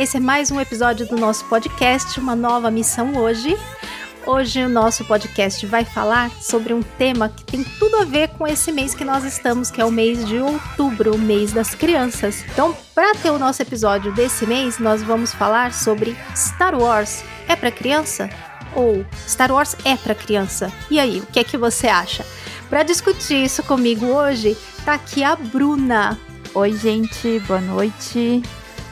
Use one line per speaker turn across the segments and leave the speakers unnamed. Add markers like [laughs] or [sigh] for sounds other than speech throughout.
Esse é mais um episódio do nosso podcast, uma nova missão hoje. Hoje o nosso podcast vai falar sobre um tema que tem tudo a ver com esse mês que nós estamos, que é o mês de outubro, o mês das crianças. Então, para ter o nosso episódio desse mês, nós vamos falar sobre Star Wars. É para criança? Ou Star Wars é para criança? E aí, o que é que você acha? Para discutir isso comigo hoje, tá aqui a Bruna.
Oi, gente, boa noite.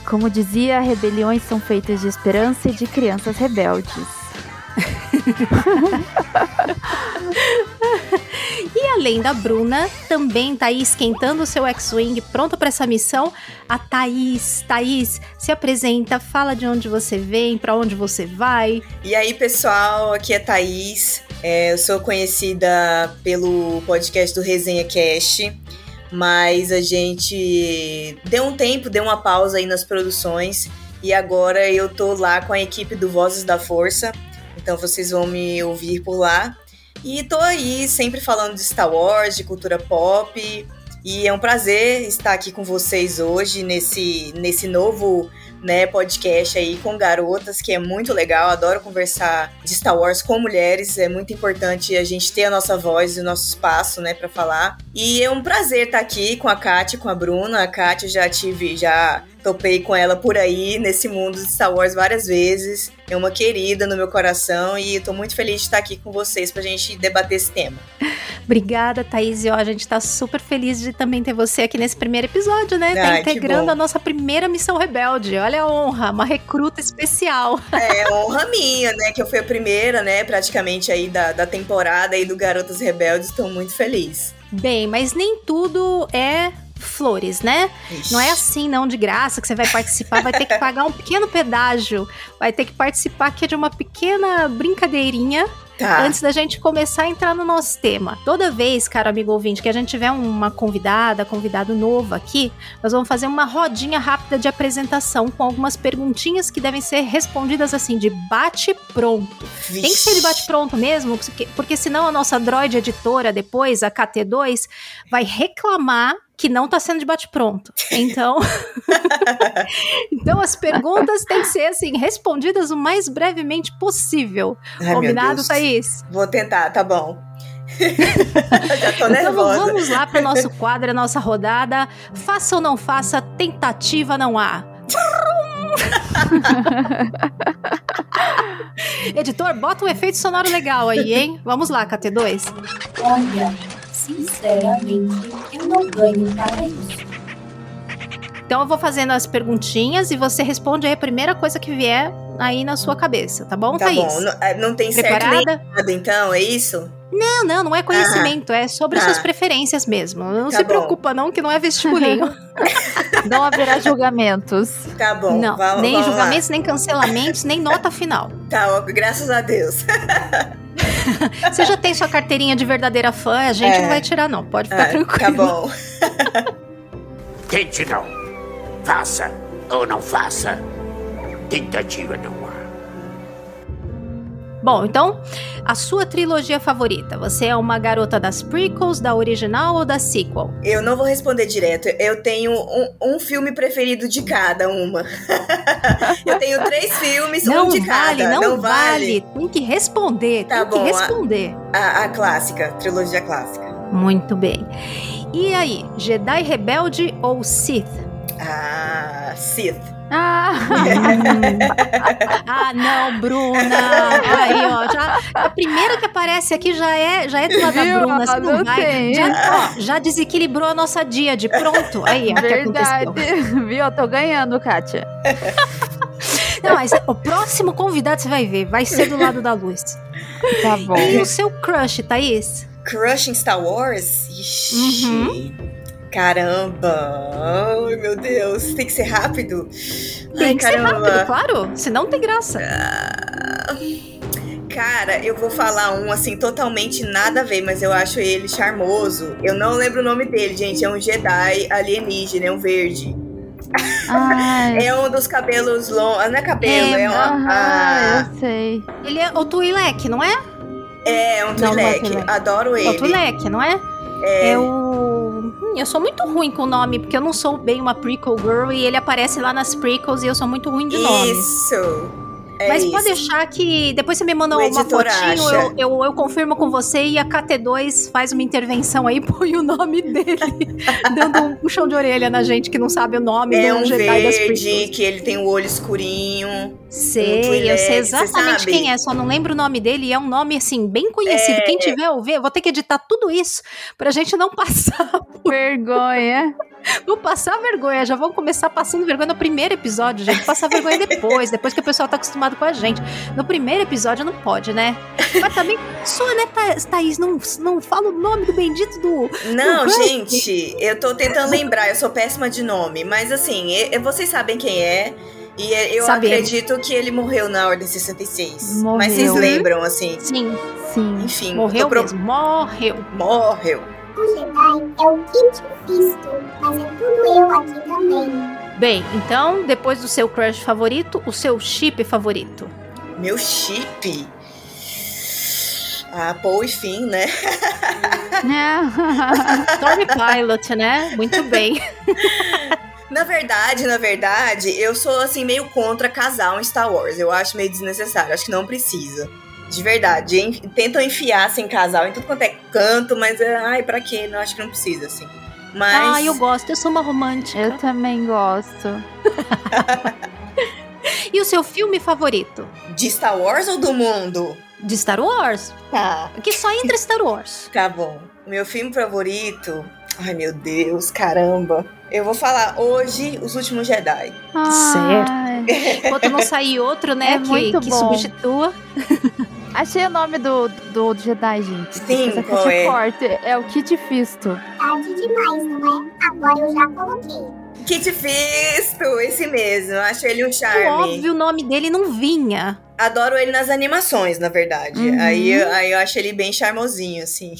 Como dizia, rebeliões são feitas de esperança e de crianças rebeldes. [laughs]
e além da Bruna, também tá aí esquentando o seu X-Wing, pronta para essa missão, a Thaís. Thaís, se apresenta, fala de onde você vem, para onde você vai.
E aí, pessoal, aqui é Thaís. É, eu sou conhecida pelo podcast do Resenha Cast mas a gente deu um tempo, deu uma pausa aí nas produções. E agora eu tô lá com a equipe do Vozes da Força, então vocês vão me ouvir por lá. E tô aí sempre falando de Star Wars, de cultura pop, e é um prazer estar aqui com vocês hoje nesse, nesse novo né, podcast aí com garotas, que é muito legal. Adoro conversar de Star Wars com mulheres. É muito importante a gente ter a nossa voz e o nosso espaço, né, para falar. E é um prazer estar aqui com a Kátia, com a Bruna. A Kátia já tive, já topei com ela por aí nesse mundo de Star Wars várias vezes. É uma querida no meu coração e estou muito feliz de estar aqui com vocês para a gente debater esse tema.
Obrigada, Thaís. E ó, a gente está super feliz de também ter você aqui nesse primeiro episódio, né? Tá integrando a nossa primeira missão rebelde. Olha a honra, uma recruta especial.
É, honra minha, né? Que eu fui a primeira, né? Praticamente aí da, da temporada aí do Garotas Rebeldes. Estou muito feliz.
Bem, mas nem tudo é flores, né? Ixi. Não é assim, não, de graça, que você vai participar, vai ter que pagar um pequeno pedágio, vai ter que participar aqui de uma pequena brincadeirinha Tá. Antes da gente começar a entrar no nosso tema. Toda vez, caro amigo ouvinte, que a gente tiver uma convidada, convidado novo aqui, nós vamos fazer uma rodinha rápida de apresentação com algumas perguntinhas que devem ser respondidas assim, de bate-pronto. Tem que ser de bate-pronto mesmo, porque, porque senão a nossa droid editora, depois, a KT2, vai reclamar que não tá sendo de bate-pronto. Então. [laughs] então as perguntas têm que ser assim, respondidas o mais brevemente possível. Ai, Combinado, Thaís?
Vou tentar, tá bom. [laughs] Já tô
então vamos lá para o nosso quadro, a nossa rodada. Faça ou não faça, tentativa não há. [laughs] Editor, bota um efeito sonoro legal aí, hein? Vamos lá, KT2.
Olha, Sinceramente, eu não ganho para isso.
Então eu vou fazendo as perguntinhas e você responde aí a primeira coisa que vier aí na sua cabeça, tá bom,
tá
Thaís?
Bom. Não, é, não tem Preparada? certo nem errado, então, é isso?
Não, não, não é conhecimento, é sobre suas preferências mesmo. Não tá se bom. preocupa não, que não é vestibulinho. [laughs]
não haverá julgamentos.
Tá bom,
Não,
vamos,
nem
vamos
julgamentos,
lá.
nem cancelamentos, nem nota final.
Tá, ó, graças a Deus. [laughs] [laughs]
Você já tem sua carteirinha de verdadeira fã, a gente é. não vai tirar não, pode ficar é, tranquilo.
Tá bom.
Tente não. Faça ou não faça. Tentativa não.
Bom, então, a sua trilogia favorita? Você é uma garota das prequels, da original ou da sequel?
Eu não vou responder direto. Eu tenho um, um filme preferido de cada uma. [laughs] eu tenho três filmes,
não
um de
vale,
cada.
Não, não vale, vale. Tem que responder.
Tá
tem
bom,
que responder.
A, a, a clássica, trilogia clássica.
Muito bem. E aí, Jedi Rebelde ou Sith?
Ah, Sith.
Ah.
ah, não, Bruna. Aí, ó, já, a primeira que aparece aqui já é, já é do lado da Bruna, você não, não vai. Já, ó, já desequilibrou a nossa dia de pronto. Aí, ó,
Verdade. [laughs] Viu? Eu tô ganhando, Kátia.
Não, mas o próximo convidado você vai ver, vai ser do lado da luz.
Tá bom.
E o seu crush, Thaís?
Crush em Star Wars? Ixi. Uhum. Caramba! Ai, meu Deus, tem que ser rápido?
Tem
Ai,
que ser rápido, claro. Senão não tem graça.
Cara, eu vou falar um assim totalmente nada a ver, mas eu acho ele charmoso. Eu não lembro o nome dele, gente. É um Jedi alienígena, é um verde. [laughs] É um dos cabelos longos. Não é cabelo, é,
É,
um.
aham,
ah,
eu sei.
Ele é o Twi'lek, não é?
é um
Não, não é
Twi'lek. Adoro
É o
ele.
Twi'lek, não é?
É,
É o. Hum, eu sou muito ruim com o nome, porque eu não sou bem uma prequel girl e ele aparece lá nas prequels e eu sou muito ruim de nome.
Isso. É
Mas
isso.
pode deixar que depois você me manda
O
uma fotinho, eu, eu, eu confirmo com você e a KT2 faz uma intervenção aí, [laughs] põe o nome dele, [laughs] dando um puxão de orelha na gente que não sabe o nome
É
do
um
Jedi das
verde
prequels.
que ele tem o olho escurinho.
Sei,
Twi'lek,
eu sei exatamente quem é, só não lembro o nome dele e é um nome, assim, bem conhecido.
É.
Quem tiver ouvir, eu vou ter que editar tudo isso pra gente não [laughs] passar
Vergonha.
Vou passar vergonha, já vamos começar passando vergonha no primeiro episódio, gente. Passar vergonha depois, depois que o pessoal tá acostumado com a gente. No primeiro episódio não pode, né? Mas também, [laughs] sua, né, Tha- Thaís? Não, não fala o nome do bendito do.
Não,
Uhum.
gente, eu tô tentando lembrar, eu sou péssima de nome, mas assim, vocês sabem quem é. E é- eu
Sabemos.
acredito que ele morreu na Ordem 66.
Morreu.
Mas vocês lembram, assim.
Sim,
Sim.
Enfim,
morreu
pro-
mesmo. Morreu.
Morreu.
O Jedi é o Kit Fisto, mas é tudo eu aqui também.
Bem, então, depois do seu crush favorito, o seu chip favorito.
Meu chip. Ah, Paul e Finn, né? [laughs] [laughs]
Storm Pilot, né? Muito bem. [laughs]
Na verdade, na verdade, eu sou assim meio contra casal em Star Wars. Eu acho meio desnecessário, acho que não precisa. De verdade. En- Tentam enfiar assim casal em tudo quanto é canto, mas é, ai, pra quê? Não acho que não precisa assim. Mas
Ah, eu gosto, eu sou uma romântica.
Eu também gosto. [laughs]
E o seu filme favorito?
de Star Wars ou do mundo?
De Star Wars?
Tá,
Que só entra Star Wars. [laughs]
tá bom. Meu filme favorito. Ai, meu Deus, caramba. Eu vou falar hoje Os Últimos Jedi.
Ai,
Enquanto não sair outro, né,
É
que,
muito
que
bom.
substitua. [laughs]
Achei o nome do, do Jedi, gente.
Sim,
Essa
qual é?
Forte. É o Kit Fisto.
Tarde demais, não é? Agora eu já coloquei.
Kit Fisto, esse mesmo. Eu Acho ele um
O
charme.
óbvio, o nome dele não vinha.
Adoro ele nas animações, na verdade.
Uhum.
Aí, eu- aí eu acho ele bem charmosinho, assim.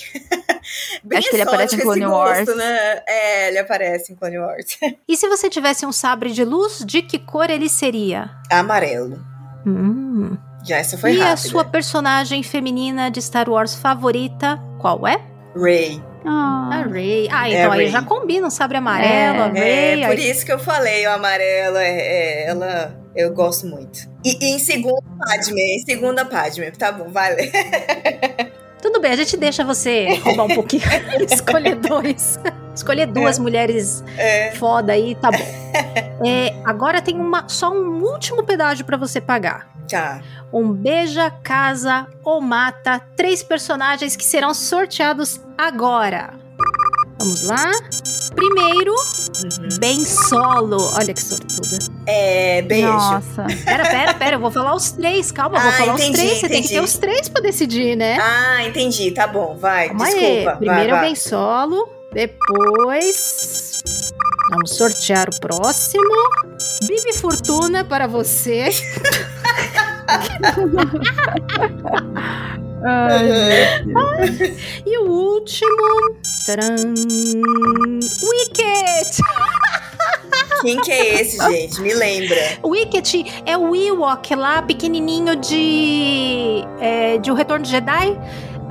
[laughs] bem
Acho que ele aparece em
exótico esse
Clone
gosto,
Wars.
né? É, ele aparece em Clone Wars. [laughs]
E se você tivesse um sabre de luz, de que cor ele seria?
Amarelo.
Hum.
Já essa foi
e a
rápida.
sua personagem feminina de Star Wars favorita, qual é?
Ray.
Ah,
A Rey. Ah,
É
então
a
aí
Rey.
já combina um sabre amarelo, a
É,
Rey.
É, por
aí-
isso que eu falei, o amarelo, é, é, ela, eu gosto muito. E, e em segunda, Padme, em segunda, Padme, tá bom, vale. [laughs]
Tudo bem, a gente deixa você roubar um pouquinho. [laughs] Escolher dois. Escolher duas mulheres
É,
foda aí, tá bom. [laughs] É, agora tem uma, só um último pedágio pra você pagar.
tá.
Um beija, casa ou mata três personagens que serão sorteados agora. Vamos lá. Primeiro,
Uhum.
Ben Solo. Olha que sortuda.
É, beijo.
Nossa.
Pera, pera, pera. Eu vou falar os três. Calma, eu vou
Ah,
falar
entendi,
os três. Você tem que
entendi.
ter os três pra decidir, né?
Ah, entendi, tá bom, vai,
Calma aí.
desculpa.
Primeiro é
vai, vai.
Ben Solo. Depois. Vamos sortear o próximo. Bibi Fortuna para você. [laughs] [laughs] E o último. Tcharam, Wicket!
Quem que é esse, gente? Me lembra.
Wicket é o Ewok lá, pequenininho de. É, de O Retorno de Jedi.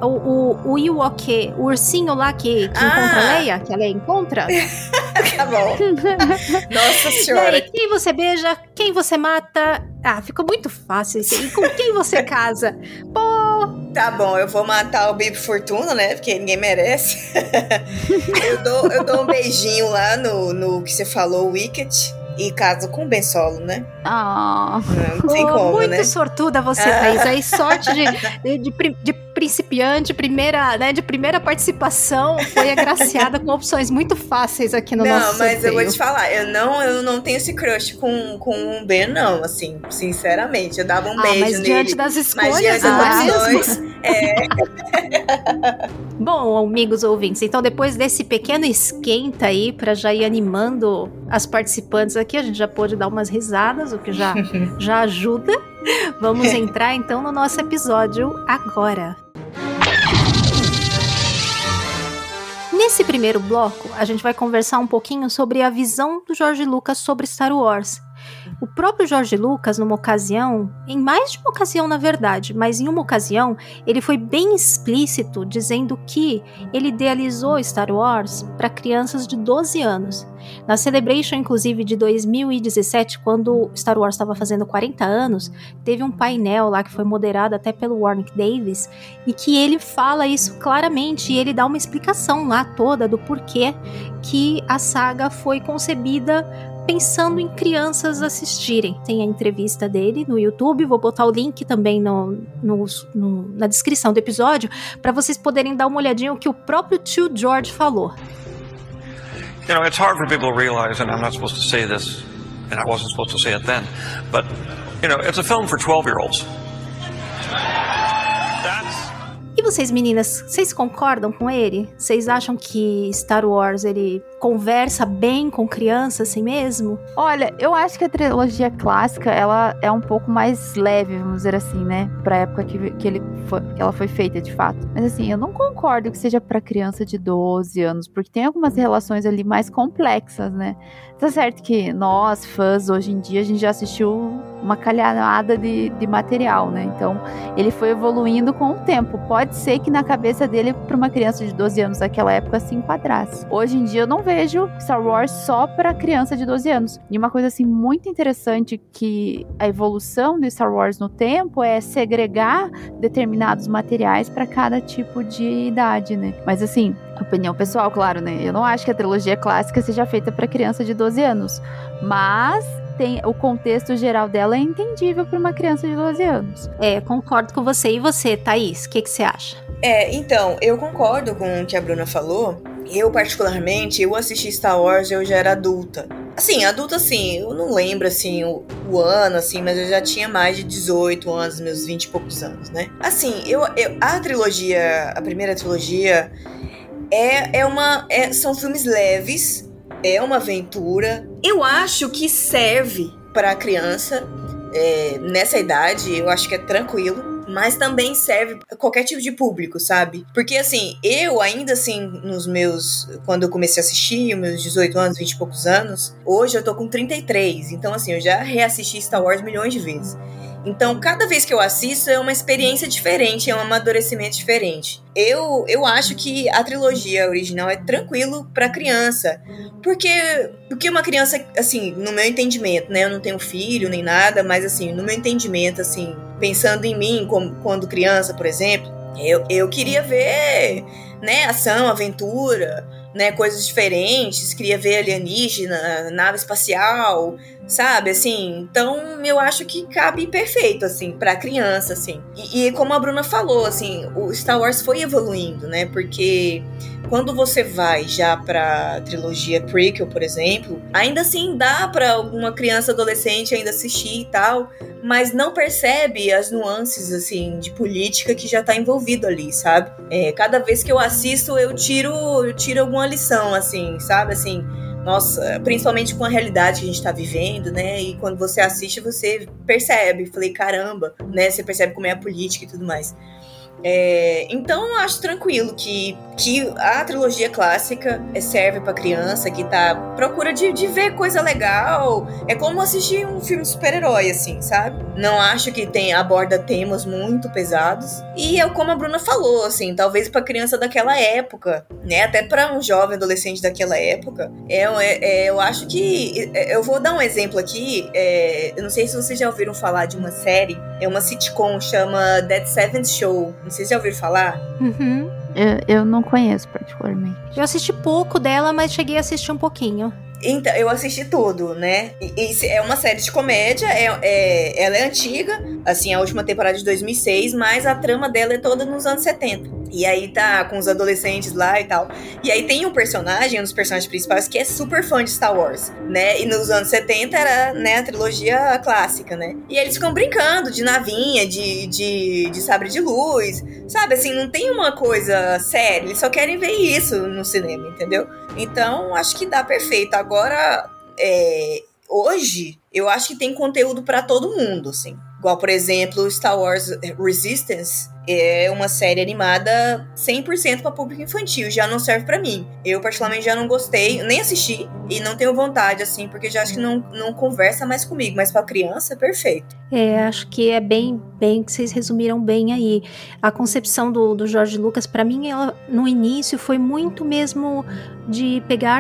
O, o, o Ewok, o ursinho lá que, que
Ah.
encontra a Leia, que a Leia encontra. [laughs]
Tá bom. [laughs] Nossa
E aí,
senhora.
quem você beija, quem você mata. Ah, ficou muito fácil isso. E com quem você [laughs] casa? Pô,
Tá bom, eu vou matar o Bibi Fortuna, né? Porque ninguém merece. [laughs] eu, dou, eu dou um beijinho lá no, no que você falou, Wicket. E caso com o Ben Solo, né?
Ah.
Não tem
pô,
como,
muito
né?
sortuda você,
Ah.
Thaís. Aí, sorte de, de, de de principiante, primeira, né, de primeira participação, foi agraciada com opções muito fáceis aqui no
não,
nosso
mas eu vou
sorteio.
te falar, eu não, eu não tenho esse crush com, com um Ben, não, assim, sinceramente. Eu dava um
Ah,
beijo
mas
nele.
diante das
Mas
escolhas,
diante
não é
das
mesmo?
opções, é. [laughs]
Bom, amigos ouvintes, então depois desse pequeno esquenta aí, para já ir animando as participantes aqui, a gente já pôde dar umas risadas, o que já, [laughs] já ajuda. Vamos entrar então no nosso episódio agora. Nesse primeiro bloco, a gente vai conversar um pouquinho sobre a visão do George Lucas sobre Star Wars. O próprio George Lucas, numa ocasião, em mais de uma ocasião na verdade, mas em uma ocasião, ele foi bem explícito dizendo que ele idealizou Star Wars para crianças de 12 anos. Na Celebration, inclusive, de 2017, quando Star Wars estava fazendo 40 anos, teve um painel lá que foi moderado até pelo Warwick Davis e que ele fala isso claramente e ele dá uma explicação lá toda do porquê que a saga foi concebida pensando em crianças assistirem. Tem a entrevista dele no YouTube, vou botar o link também no, no, no na descrição do episódio para vocês poderem dar uma olhadinha o que o próprio tio George falou.
You know, it's hard for people to realize, and I'm not supposed to say this, and I wasn't supposed to say it then, but, you know, it's a film for 12 year olds.
E vocês, meninas, vocês concordam com ele? Vocês acham que Star Wars ele conversa bem com criança assim mesmo?
Olha, eu acho que a trilogia clássica, ela é um pouco mais leve, vamos dizer assim, né? Pra época que, que, ele foi, que ela foi feita, de fato. Mas assim, eu não concordo que seja pra criança de 12 anos, porque tem algumas relações ali mais complexas, né? Tá certo que nós, fãs, hoje em dia, a gente já assistiu uma calhada de, de material, né? Então, ele foi evoluindo com o tempo. Pode ser que na cabeça dele, pra uma criança de 12 anos daquela época, se enquadrasse. Hoje em dia, eu não vejo Star Wars só para criança de 12 anos. E uma coisa assim muito interessante que a evolução do Star Wars no tempo é segregar determinados materiais para cada tipo de idade, né? Mas assim, opinião pessoal, claro, né? Eu não acho que a trilogia clássica seja feita para criança de 12 anos, mas tem o contexto geral dela é entendível para uma criança de 12 anos.
É, concordo com você. E você, Thaís, o que, que você acha?
É, então, eu concordo com o que a Bruna falou. Eu, particularmente, eu assisti Star Wars eu já era adulta. Assim, adulta, assim, eu não lembro, assim, o, o, ano, assim, mas eu já tinha mais de 18 anos, meus 20 e poucos anos, né? Assim, eu, eu a trilogia, a primeira trilogia, é, é uma. É, são filmes leves, é uma aventura. Eu acho que serve para criança é, nessa idade, eu acho que é tranquilo. Mas também serve qualquer tipo de público, sabe? Porque assim, eu ainda assim, nos meus. Quando eu comecei a assistir, meus 18 anos, 20 e poucos anos, hoje eu tô com 33. Então, assim, eu já reassisti Star Wars milhões de vezes. Então, cada vez que eu assisto é uma experiência diferente, é um amadurecimento diferente. Eu, eu acho que a trilogia original é tranquilo para criança, porque porque uma criança assim, no meu entendimento, né, eu não tenho filho nem nada, mas assim, no meu entendimento assim, pensando em mim como quando criança, por exemplo, eu, eu queria ver, né, ação, aventura, né, coisas diferentes, queria ver alienígena, nave espacial, sabe, assim, então eu acho que cabe perfeito, assim, pra criança, assim, e, e, como a Bruna falou, assim, o Star Wars foi evoluindo, né, porque quando você vai já pra trilogia prequel, por exemplo, ainda assim dá pra alguma criança adolescente ainda assistir e tal, mas não percebe as nuances, assim, de política que já tá envolvido ali, sabe, é, cada vez que eu assisto eu tiro, eu tiro alguma lição, assim, sabe, assim, nossa, principalmente com a realidade que a gente tá vivendo, né? E quando você assiste, você percebe, falei, caramba, né? Você percebe como é a política e tudo mais. É, então eu acho tranquilo que, que a trilogia clássica serve para criança que tá procura de, de ver coisa legal. É como assistir um filme de super-herói, assim, sabe? Não acho que tem aborda temas muito pesados. E é como a Bruna falou, assim, talvez para criança daquela época, né? Até para um jovem adolescente daquela época. É, é, é, eu acho que. É, eu vou dar um exemplo aqui. É, eu não sei se vocês já ouviram falar de uma série. É uma sitcom, chama Dead Seventh Show. Não sei se já ouviram falar.
Uhum.
Eu, eu não conheço particularmente.
Eu assisti pouco dela, mas cheguei a assistir um pouquinho.
Então, eu assisti tudo, né? E, e é uma série de comédia, é, é, ela é antiga, assim, a última temporada de 2006, mas a trama dela é toda nos anos 70. E aí tá com os adolescentes lá e tal. E aí tem um personagem, um dos personagens principais, que é super fã de Star Wars, né? E nos anos 70 era, né, a trilogia clássica, né? E eles ficam brincando de navinha, de, de, de sabre de luz, sabe? Assim, não tem uma coisa séria, eles só querem ver isso no cinema, entendeu? Então, acho que dá perfeito. Agora, é, hoje, eu acho que tem conteúdo para todo mundo, assim. Igual, por exemplo, Star Wars Resistance é uma série animada 100% para público infantil, já não serve para mim. Eu, particularmente, já não gostei, nem assisti e não tenho vontade, assim, porque já acho que não, não conversa mais comigo, mas para criança é perfeito.
É, acho que é bem, bem que vocês resumiram bem aí. A concepção do, do Jorge Lucas, para mim, ela no início foi muito mesmo de pegar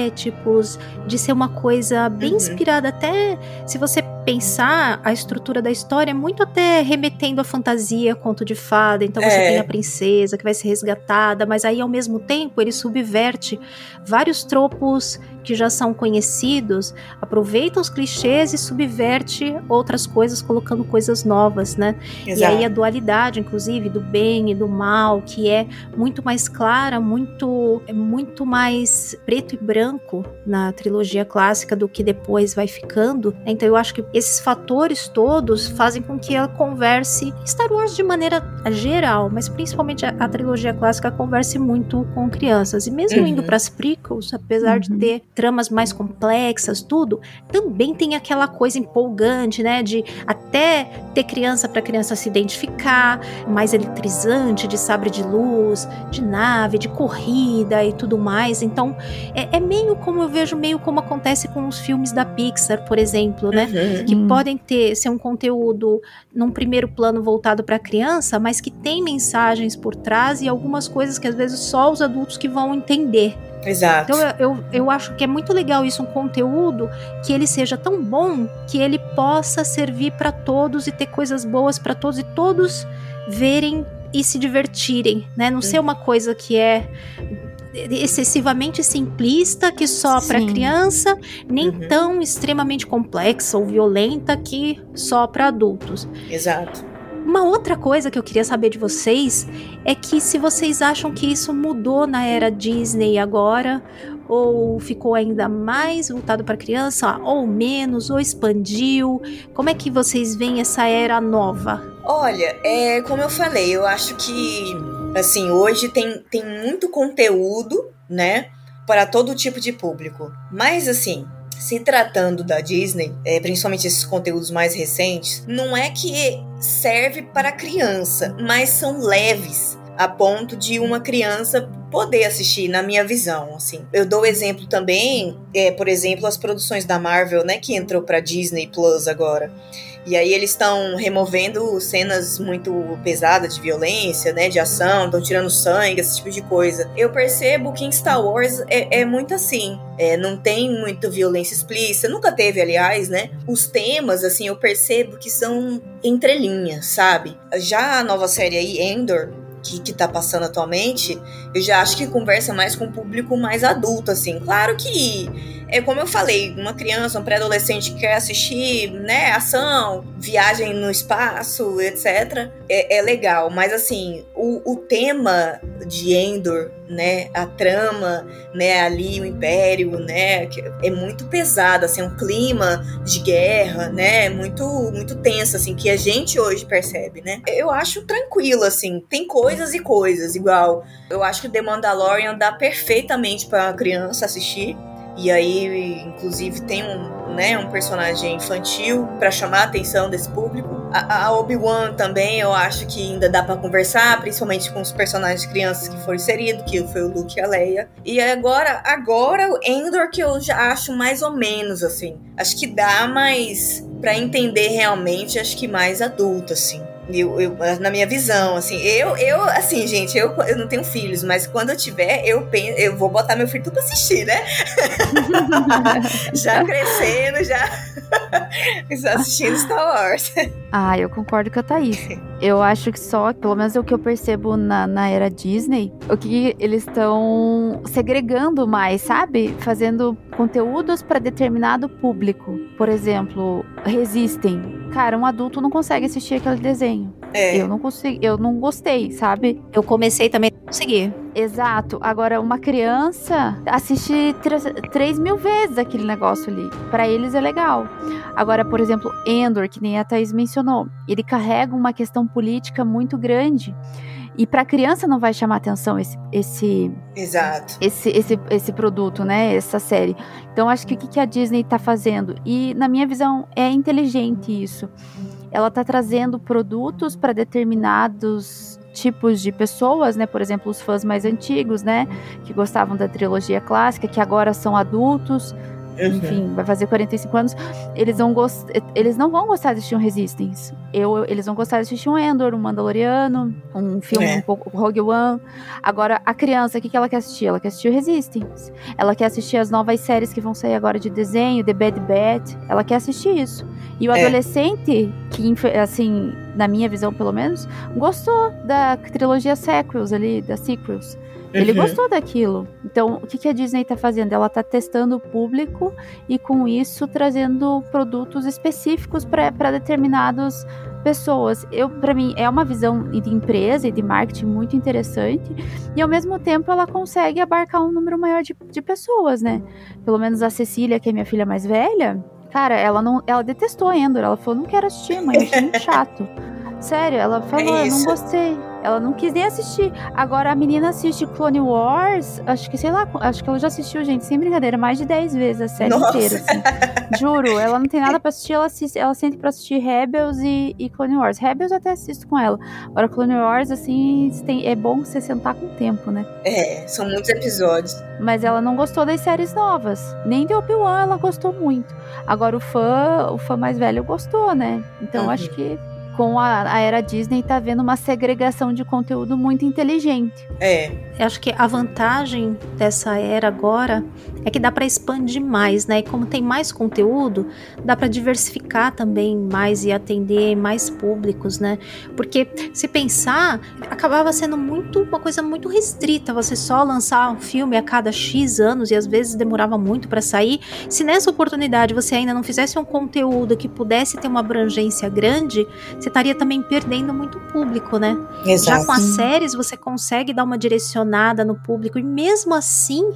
arquétipos, de ser uma coisa bem
Uhum.
inspirada, até se você pensar a estrutura da história, é muito até remetendo à fantasia, conto de fada. Então você
É.
tem a princesa que vai ser resgatada, mas aí ao mesmo tempo ele subverte vários tropos que já são conhecidos, aproveita os clichês e subverte outras coisas, colocando coisas novas, né? E aí a dualidade, inclusive, do bem e do mal, que é muito mais clara, muito, é muito mais preto e branco na trilogia clássica do que depois vai ficando. Então eu acho que esses fatores todos fazem com que ela converse Star Wars de maneira geral, mas principalmente a, a trilogia clássica converse muito com crianças. E mesmo
Uhum.
indo para as prequels, apesar de
Uhum.
ter tramas mais complexas, tudo, também tem aquela coisa empolgante, né, de até ter criança para criança se identificar, mais eletrizante, de sabre de luz, de nave, de corrida e tudo mais. Então, é, é meio como eu vejo, meio como acontece com os filmes da Pixar, por exemplo, né?
Uhum.
Que podem ter ser um conteúdo num primeiro plano voltado para criança, mas que tem mensagens por trás e algumas coisas que às vezes só os adultos que vão entender.
Exato.
Então eu, eu, eu acho que é muito legal isso, um conteúdo que ele seja tão bom que ele possa servir para todos e ter coisas boas para todos e todos verem e se divertirem, né? Não ser uma coisa que é excessivamente simplista que só para criança, nem
Uhum.
tão extremamente complexa ou violenta que só para adultos.
Exato.
Uma outra coisa que eu queria saber de vocês é que se vocês acham que isso mudou na era Disney agora, ou ficou ainda mais voltado para criança, ou menos, ou expandiu. Como é que vocês veem essa era nova?
Olha, é como eu falei, eu acho que assim, hoje tem, tem muito conteúdo, né, para todo tipo de público. Mas assim, se tratando da Disney, é, principalmente esses conteúdos mais recentes, não é que serve para criança, mas são leves a ponto de uma criança poder assistir, na minha visão, assim. Eu dou exemplo também, é, por exemplo, as produções da Marvel, né, que entrou para Disney Plus agora. E aí eles estão removendo cenas muito pesadas de violência, né, de ação, estão tirando sangue, esse tipo de coisa. Eu percebo que em Star Wars é, é muito assim, é, não tem muita violência explícita, nunca teve, aliás, né. Os temas, assim, eu percebo que são entrelinhas, sabe? Já a nova série aí, Endor, que, que tá passando atualmente, eu já acho que conversa mais com o público mais adulto, assim. Claro que é como eu falei, uma criança, um pré-adolescente que quer assistir, né, ação, viagem no espaço, etc., é, é legal. Mas, assim, o, o tema de Endor, né, a trama, né, ali, o Império, né, é muito pesado, assim, um clima de guerra, né, muito, muito tenso, assim, que a gente hoje percebe, né. Eu acho tranquilo, assim, tem coisas e coisas, igual, eu acho que The Mandalorian dá perfeitamente pra criança assistir, e aí, inclusive, tem um, né, um personagem infantil para chamar a atenção desse público. A, a Obi-Wan também, eu acho que ainda dá para conversar, principalmente com os personagens crianças que foram inseridos, que foi o Luke e a Leia. E agora, agora o Endor que eu já acho mais ou menos assim. Acho que dá mais para entender realmente, acho que mais adulto assim. Eu, eu, na minha visão, assim, eu, eu, assim, gente, eu, eu não tenho filhos, mas quando eu tiver, eu penso, eu vou botar meu filho tudo pra assistir, né? [laughs] já crescendo, [laughs] já assistindo Star Wars.
Ah, eu concordo com a Thaís. [laughs] Eu acho que só, pelo menos é o que eu percebo na, na era Disney, o que eles estão segregando mais, sabe? Fazendo conteúdos para determinado público. Por exemplo, Resistem. Cara, um adulto não consegue assistir aquele desenho.
É.
Eu não consegui, eu não gostei, sabe?
Eu comecei também a conseguir.
Exato. Agora, uma criança assiste 3 mil vezes aquele negócio ali. Pra eles é legal. Agora, por exemplo, Endor, que nem a Thaís mencionou, ele carrega uma questão política muito grande. E para criança não vai chamar atenção esse, esse,
Exato.
esse, esse, esse produto, né? Essa série. Então, acho que o que a Disney tá fazendo? E, na minha visão, é inteligente isso. Ela tá trazendo produtos para determinados tipos de pessoas, né? Por exemplo, os fãs mais antigos, né? Que gostavam da trilogia clássica, que agora são adultos. Enfim, vai fazer 45 anos. Eles, vão gost... eles não vão gostar de assistir um Resistance. Eu, eles vão gostar de assistir um Endor, um Mandaloriano, um filme
É.
um pouco Rogue One. Agora, a criança, o que, que ela quer assistir? Ela quer assistir o Resistance. Ela quer assistir as novas séries que vão sair agora de desenho, The Bad Batch. Ela quer assistir isso. E o
É.
adolescente, que, assim, na minha visão pelo menos, gostou da trilogia sequels ali, da sequels. Ele
Uhum.
gostou daquilo. Então, o que, que a Disney tá fazendo? Ela tá testando o público e, com isso, trazendo produtos específicos para determinadas pessoas. Eu, para mim, é uma visão de empresa e de marketing muito interessante. E, ao mesmo tempo, ela consegue abarcar um número maior de, de pessoas, né? Pelo menos a Cecília, que é minha filha mais velha, cara, ela não, ela detestou Endor. Ela falou, não quero assistir, mãe, achei muito chato. Sério, ela falou, eu não gostei. Ela não quis nem assistir. Agora a menina assiste Clone Wars, acho que sei lá, acho que ela já assistiu, gente, sem brincadeira, mais de 10 vezes a série
Nossa.
inteira, assim. Juro, ela não tem nada pra assistir, ela, assiste, ela sente pra assistir Rebels e, e Clone Wars. Rebels eu até assisto com ela. Agora Clone Wars, assim, tem- é bom você sentar com o tempo, né?
É, são muitos episódios.
Mas ela não gostou das séries novas. Nem de Obi-Wan ela gostou muito. Agora o fã, o fã mais velho gostou, né? Então
Uhum.
acho que com a, a era Disney tá vendo uma segregação de conteúdo muito inteligente.
É,
Eu acho que a vantagem dessa era agora é que dá para expandir mais, né? E como tem mais conteúdo, dá para diversificar também mais e atender mais públicos, né? Porque se pensar, acabava sendo muito uma coisa muito restrita, você só lançar um filme a cada X anos e às vezes demorava muito para sair. Se nessa oportunidade você ainda não fizesse um conteúdo que pudesse ter uma abrangência grande, você estaria também perdendo muito público, né? Já
exato.
com as séries você consegue dar uma direcionada no público e mesmo assim,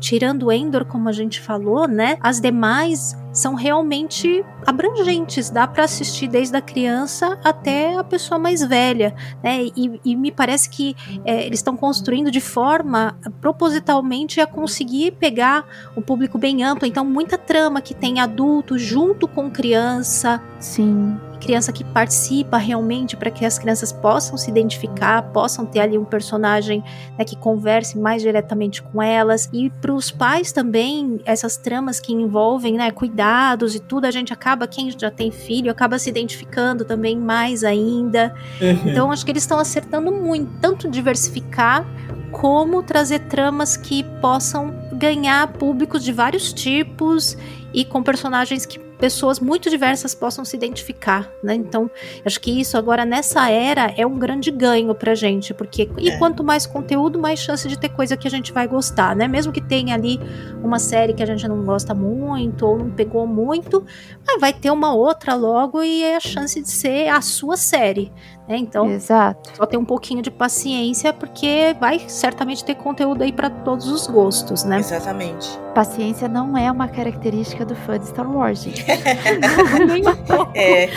tirando Endor, como a gente falou, né? As demais são realmente abrangentes, dá para assistir desde a criança até a pessoa mais velha, né? E, e me parece que é, eles estão construindo de forma propositalmente a conseguir pegar o público bem amplo. Então, muita trama que tem adulto junto com criança,
Sim.
Criança que participa realmente para que as crianças possam se identificar, possam ter ali um personagem né, que converse mais diretamente com elas e para os pais também essas tramas que envolvem né, cuidados e tudo a gente acaba quem já tem filho acaba se identificando também mais ainda
Uhum.
então acho que eles estão acertando muito tanto diversificar como trazer tramas que possam ganhar públicos de vários tipos e com personagens que pessoas muito diversas possam se identificar, né? Então, acho que isso agora nessa era é um grande ganho pra gente, porque e
É.
quanto mais conteúdo, mais chance de ter coisa que a gente vai gostar, né? Mesmo que tenha ali uma série que a gente não gosta muito ou não pegou muito, mas vai ter uma outra logo e é a chance de ser a sua série, né? Então,
Exato.
só ter um pouquinho de paciência, porque vai certamente ter conteúdo aí pra todos os gostos, né?
Exatamente.
Paciência não é uma característica do fã de Star Wars, gente. [laughs]
Nem um pouco.
É,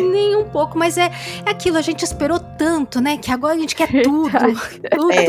Nem um pouco, mas é, é aquilo, a gente esperou tanto, né? Que agora a gente quer tudo. Tudo,
É.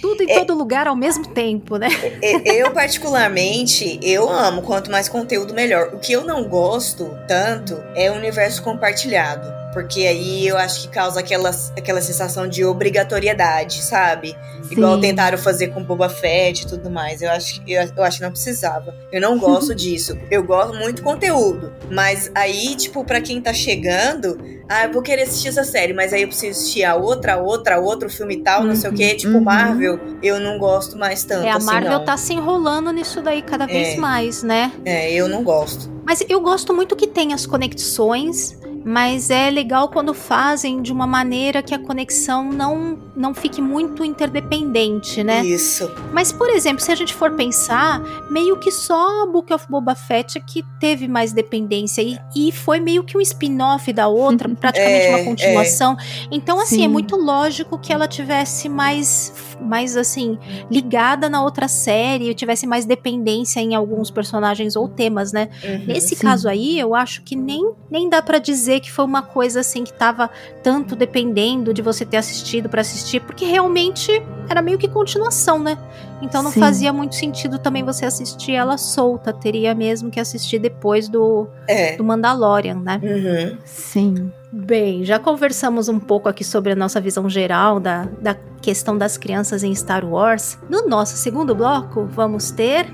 tudo em todo lugar ao mesmo tempo, né?
E- Eu, particularmente, eu amo quanto mais conteúdo, melhor. O que eu não gosto tanto é o universo compartilhado. Porque aí eu acho que causa aquela, aquela sensação de obrigatoriedade, sabe? Igual
Sim.
tentaram fazer com Boba Fett e tudo mais. Eu acho, que- eu, eu acho que não precisava. Eu não gosto [laughs] disso. Eu gosto muito de conteúdo. Mas aí, tipo, pra quem tá chegando, ah, eu vou querer assistir essa série, mas aí eu preciso assistir a outra, a outra, a outro filme tal, não sei o quê. Tipo,
Uhum.
Marvel, eu não gosto mais tanto.
É, a
assim,
Marvel
não.
tá se enrolando nisso daí cada vez
É.
mais, né?
É, eu não gosto.
Mas eu gosto muito que tem as conexões mas é legal quando fazem de uma maneira que a conexão não, não fique muito interdependente, né?
Isso.
Mas, por exemplo, se a gente for pensar, meio que só Book of Boba Fett que teve mais dependência e, e foi meio que um spin-off da outra, [laughs] praticamente
É,
uma continuação. Então, assim, é
Sim.
muito lógico que ela tivesse mais, mais assim, ligada na outra série, e tivesse mais dependência em alguns personagens ou temas, né?
Uhum.
Nesse
sim.
caso aí, eu acho que nem, nem dá pra dizer que foi uma coisa assim que tava tanto dependendo de você ter assistido pra assistir, porque realmente era meio que continuação, né? Então não
Sim.
fazia muito sentido também você assistir ela solta, teria mesmo que assistir depois do,
É.
do Mandalorian, né?
Uhum.
Sim.
Bem, já conversamos um pouco aqui sobre a nossa visão geral da, da questão das crianças em Star Wars. No nosso segundo bloco, vamos ter.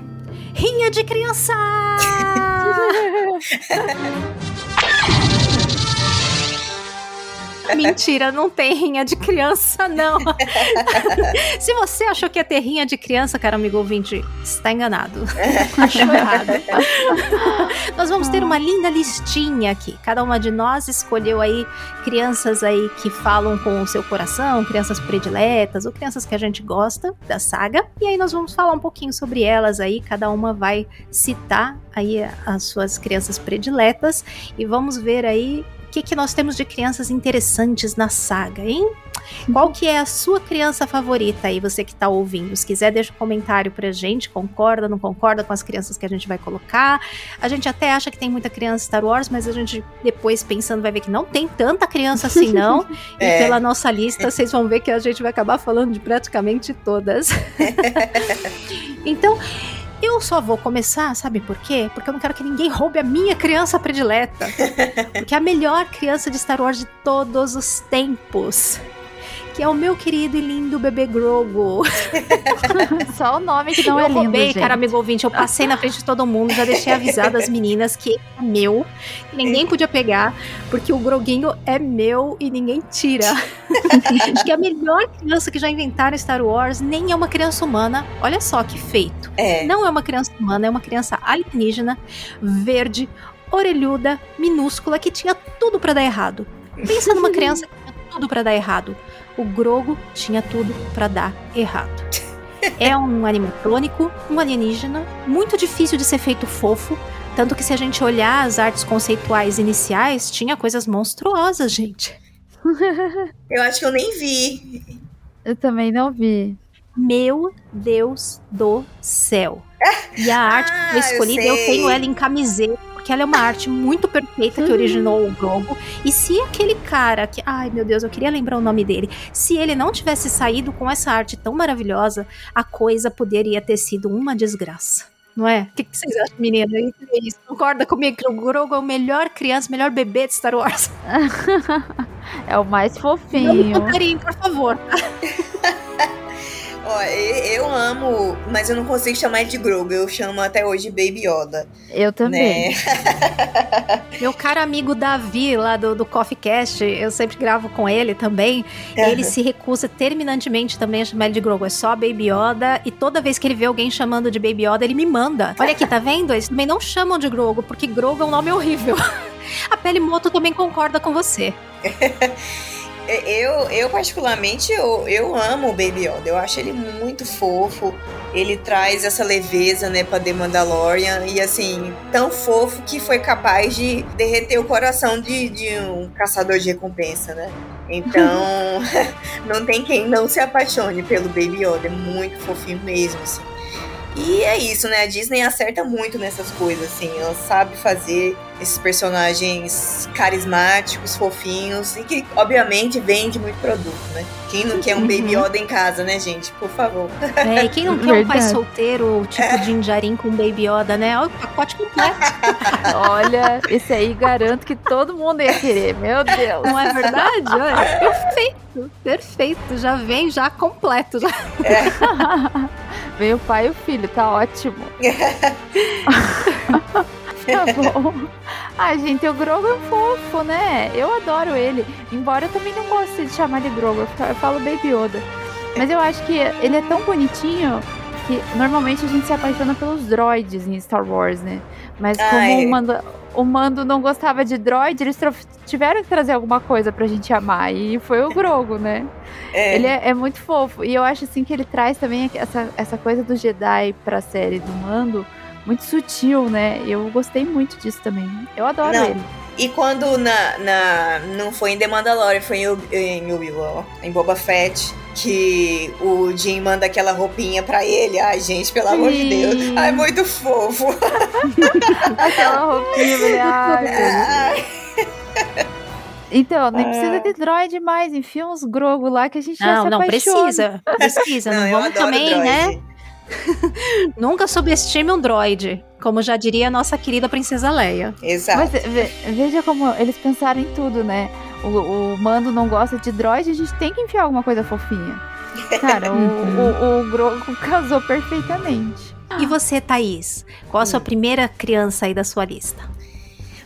Rinha de criança! [laughs] [laughs] Mentira, não tem rinha de criança, não. [laughs] Se você achou que ia ter rinha de criança, cara amigo ouvinte, está enganado. [laughs] Achou errado. nós vamos ter uma linda listinha aqui. Cada uma de nós escolheu aí crianças aí que falam com o seu coração, crianças prediletas ou crianças que a gente gosta da saga. E aí nós vamos falar um pouquinho sobre elas aí. Cada uma vai citar aí as suas crianças prediletas e vamos ver aí que, que nós temos de crianças interessantes na saga, hein? Qual que é a sua criança favorita aí, você que tá ouvindo? Se quiser, deixa um comentário pra gente, concorda, não concorda com as crianças que a gente vai colocar. A gente até acha que tem muita criança Star Wars, mas a gente depois pensando vai ver que não tem tanta criança assim não. [laughs] E
É.
pela nossa lista, vocês vão ver que a gente vai acabar falando de praticamente todas. [laughs] então, eu só vou começar, sabe por quê? Porque eu não quero que ninguém roube a minha criança predileta. [laughs] Porque é a melhor criança de Star Wars de todos os tempos. Que é o meu querido e lindo bebê Grogu. [laughs]
Só o nome que não
eu
é lindo,
roubei,
gente.
cara, amigo ouvinte. Eu passei na frente de todo mundo, já deixei avisado as meninas que é meu, que ninguém podia pegar, porque o Groguinho é meu e ninguém tira. [laughs] Acho que a melhor criança que já inventaram Star Wars nem é uma criança humana. Olha só que feito.
É.
Não é uma criança humana, é uma criança alienígena, verde, orelhuda, minúscula, que tinha tudo pra dar errado. Pensa numa [laughs] criança que tudo pra dar errado. O Grogo tinha tudo pra dar errado. É um [laughs] animatrônico, um alienígena, muito difícil de ser feito fofo. Tanto que se a gente olhar as artes conceituais iniciais, tinha coisas monstruosas, gente. [laughs]
Eu acho que eu nem vi.
Eu também não vi.
Meu Deus do céu. [laughs] E a arte que
Ah,
foi
eu
escolhida, eu,
sei.
tenho ela em camiseta, porque ela é uma arte muito perfeita que originou o Grogu. E se aquele cara que. Ai, meu Deus, eu queria lembrar o nome dele. Se ele não tivesse saído com essa arte tão maravilhosa, a coisa poderia ter sido uma desgraça. Não é? O que, que vocês acham, menina? É isso. Concorda comigo que o Grogu é o melhor criança, o melhor bebê de Star Wars? [laughs]
É o mais fofinho.
com carinho, por favor. [laughs]
Ó, eu amo, mas eu não consigo chamar ele de Grogu. Eu chamo até hoje Baby Yoda.
Eu também.
Né? [laughs]
Meu caro amigo Davi, lá do, do Coffee Cast, eu sempre gravo com ele também. Ele se recusa terminantemente também a chamar ele de Grogu. É só Baby Yoda. E toda vez que ele vê alguém chamando de Baby Yoda, ele me manda. Olha aqui, tá vendo? Eles também não chamam de Grogu, porque Grogu é um nome horrível. [laughs] A Pele Moto também concorda com você. [laughs]
Eu, eu particularmente, eu, eu amo o Baby Yoda. Eu acho ele muito fofo. Ele traz essa leveza, né, pra The Mandalorian. E assim, tão fofo que foi capaz de derreter o coração de, de um caçador de recompensa, né? Então, [laughs] [laughs] não tem quem não se apaixone pelo Baby Yoda. É muito fofinho mesmo, assim. E é isso, né? A Disney acerta muito nessas coisas, assim. Ela sabe fazer esses personagens carismáticos, fofinhos e que, obviamente, vende muito produto, né? Quem não quer um Baby Yoda em casa, né, gente? Por favor.
É, e quem não quer um pai solteiro, tipo de Jarin com Baby Yoda, né? Olha o pacote completo. [laughs] [laughs]
Olha, esse aí garanto que todo mundo ia querer. Meu Deus.
Não é verdade? Olha, perfeito, perfeito. Já vem já completo. Já. [laughs]
Vem o pai e o filho, tá ótimo. Tá [laughs] bom. Ai, gente, o Grogu é fofo, né? Eu adoro ele. Embora eu também não goste de chamar de Grogu, eu fa- eu falo Baby Yoda. Mas eu acho que ele é tão bonitinho que normalmente a gente se apaixona pelos droids em Star Wars, né? Mas como o, Mando, o Mando não gostava de droid, eles tiveram que trazer alguma coisa pra gente amar. E foi o Grogo, né?
É.
Ele é, é muito fofo. E eu acho assim que ele traz também essa, essa coisa do Jedi pra série do Mando muito sutil, né? Eu gostei muito disso também. Eu adoro
Não.
ele.
E quando na, na, não foi em The Mandalorian, foi em, em Obi-Wan, em Boba Fett, que o Jim manda aquela roupinha pra ele. Ai, gente, pelo amor de
Sim.
Deus. Ai, muito fofo. [laughs]
Aquela roupinha, Ai, [laughs] Então, nem
Ah.
precisa de droid mais. Enfia uns grogo lá que a gente já
Não,
se
não
apaixona.
precisa. Precisa. [laughs] Não,
eu
vamos também,
droid.
né? [laughs] Nunca subestime um droid. Como já diria a nossa querida princesa Leia.
Exato.
Mas ve- veja como eles pensaram em tudo, né? O, o Mando não gosta de droid, a gente tem que enfiar alguma coisa fofinha. Cara, o, [laughs] o, o Grogu casou perfeitamente.
E você, Thaís? Qual a sua primeira criança aí da sua lista?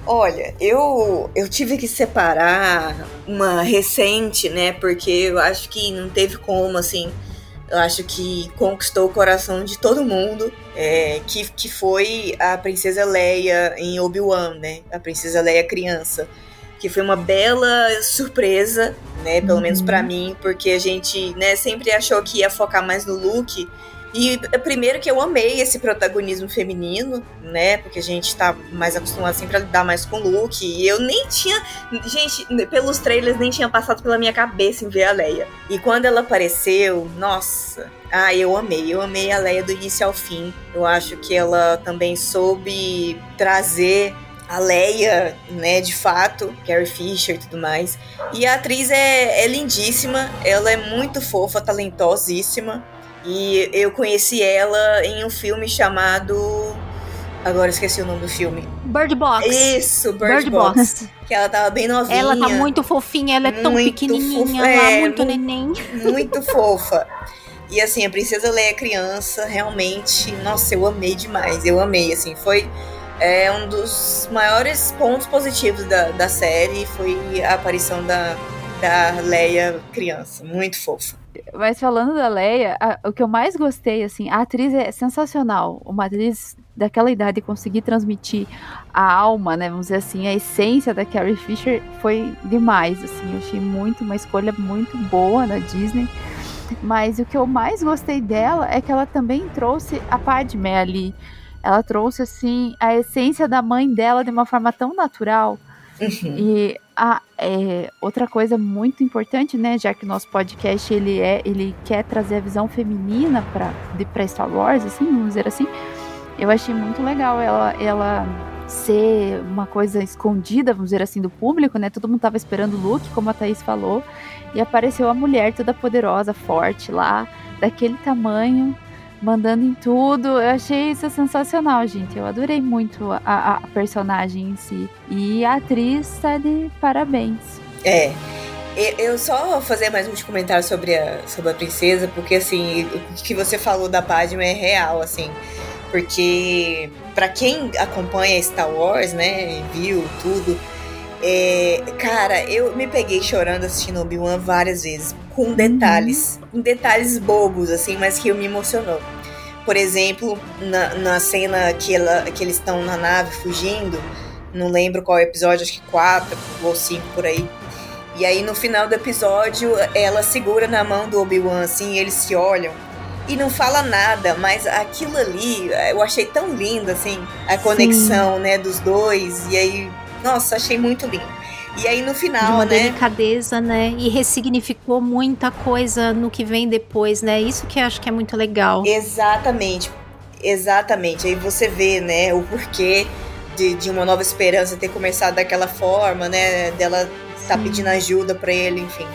Olha, eu, eu tive que separar uma recente, né? Porque eu acho que não teve como, assim. Eu acho que conquistou o coração de todo mundo. é, que, que foi a Princesa Leia em Obi-Wan, né? A Princesa Leia criança. Que foi uma bela surpresa, né? Pelo menos pra mim, porque a gente, né, sempre achou que ia focar mais no Luke. E é, primeiro que eu amei esse protagonismo feminino, né? Porque a gente tá mais acostumado sempre a lidar mais com o Luke. E eu nem tinha. Gente, pelos trailers nem tinha passado pela minha cabeça em ver a Leia. E quando ela apareceu, nossa. Ah, eu amei. Eu amei a Leia do início ao fim. Eu acho que ela também soube trazer a Leia, né, de fato, Carrie Fisher e tudo mais. E a atriz é, é lindíssima, ela é muito fofa, talentosíssima. E eu conheci ela em um filme chamado. Agora esqueci o nome do filme.
Bird Box.
Isso, Bird,
Bird
Box.
Box.
Que ela tava bem novinha.
Ela tá muito fofinha, ela é tão
Muito
pequenininha
fofa, é,
muito
mu-
neném.
muito fofa. E assim, a Princesa Leia criança, realmente, nossa, eu amei demais. Eu amei, assim, foi é, um dos maiores pontos positivos da, da série, foi a aparição da, da Leia criança, muito fofa.
Mas falando da Leia, a- o que eu mais gostei, assim, a atriz é sensacional. Uma atriz daquela idade conseguir transmitir a alma, né? Vamos dizer assim, a essência da Carrie Fisher foi demais, assim. Eu achei muito, uma escolha muito boa da Disney. Mas o que eu mais gostei dela é que ela também trouxe a Padme ali. Ela trouxe, assim, a essência da mãe dela de uma forma tão natural.
Uhum.
E a, é, outra coisa muito importante, né, já que o nosso podcast ele é, ele quer trazer a visão feminina para para Star Wars, assim, vamos dizer assim. Eu achei muito legal ela ela ser uma coisa escondida, vamos dizer assim, do público, né? Todo mundo tava esperando o Luke, como a Thaís falou, e apareceu a mulher toda poderosa, forte lá, daquele tamanho, mandando em tudo. Eu achei isso sensacional, gente. Eu adorei muito a, a- personagem em si. E a atriz tá de parabéns.
É. Eu só fazer mais um comentário sobre a, sobre a princesa, porque assim, o que você falou da Padme é real, assim. Porque pra quem acompanha Star Wars, né, viu tudo, é, cara, eu me peguei chorando assistindo Obi-Wan várias vezes, com detalhes, com detalhes bobos, assim, mas que me emocionou. Por exemplo, na, na cena que, ela, que eles estão na nave fugindo, não lembro qual episódio, acho que 4 ou 5 por aí. E aí no final do episódio, ela segura na mão do Obi-Wan assim, e eles se olham e não fala nada, mas aquilo ali eu achei tão lindo assim, a conexão, né, dos dois. E aí, nossa, achei muito lindo. E aí no
De
final,
uma
né?
delicadeza, né? E ressignificou muita coisa no que vem depois, né? Isso que eu acho que é muito legal.
Exatamente, exatamente. Aí você vê, né, o porquê de, de uma nova esperança ter começado daquela forma, né, dela estar pedindo ajuda pra ele, enfim.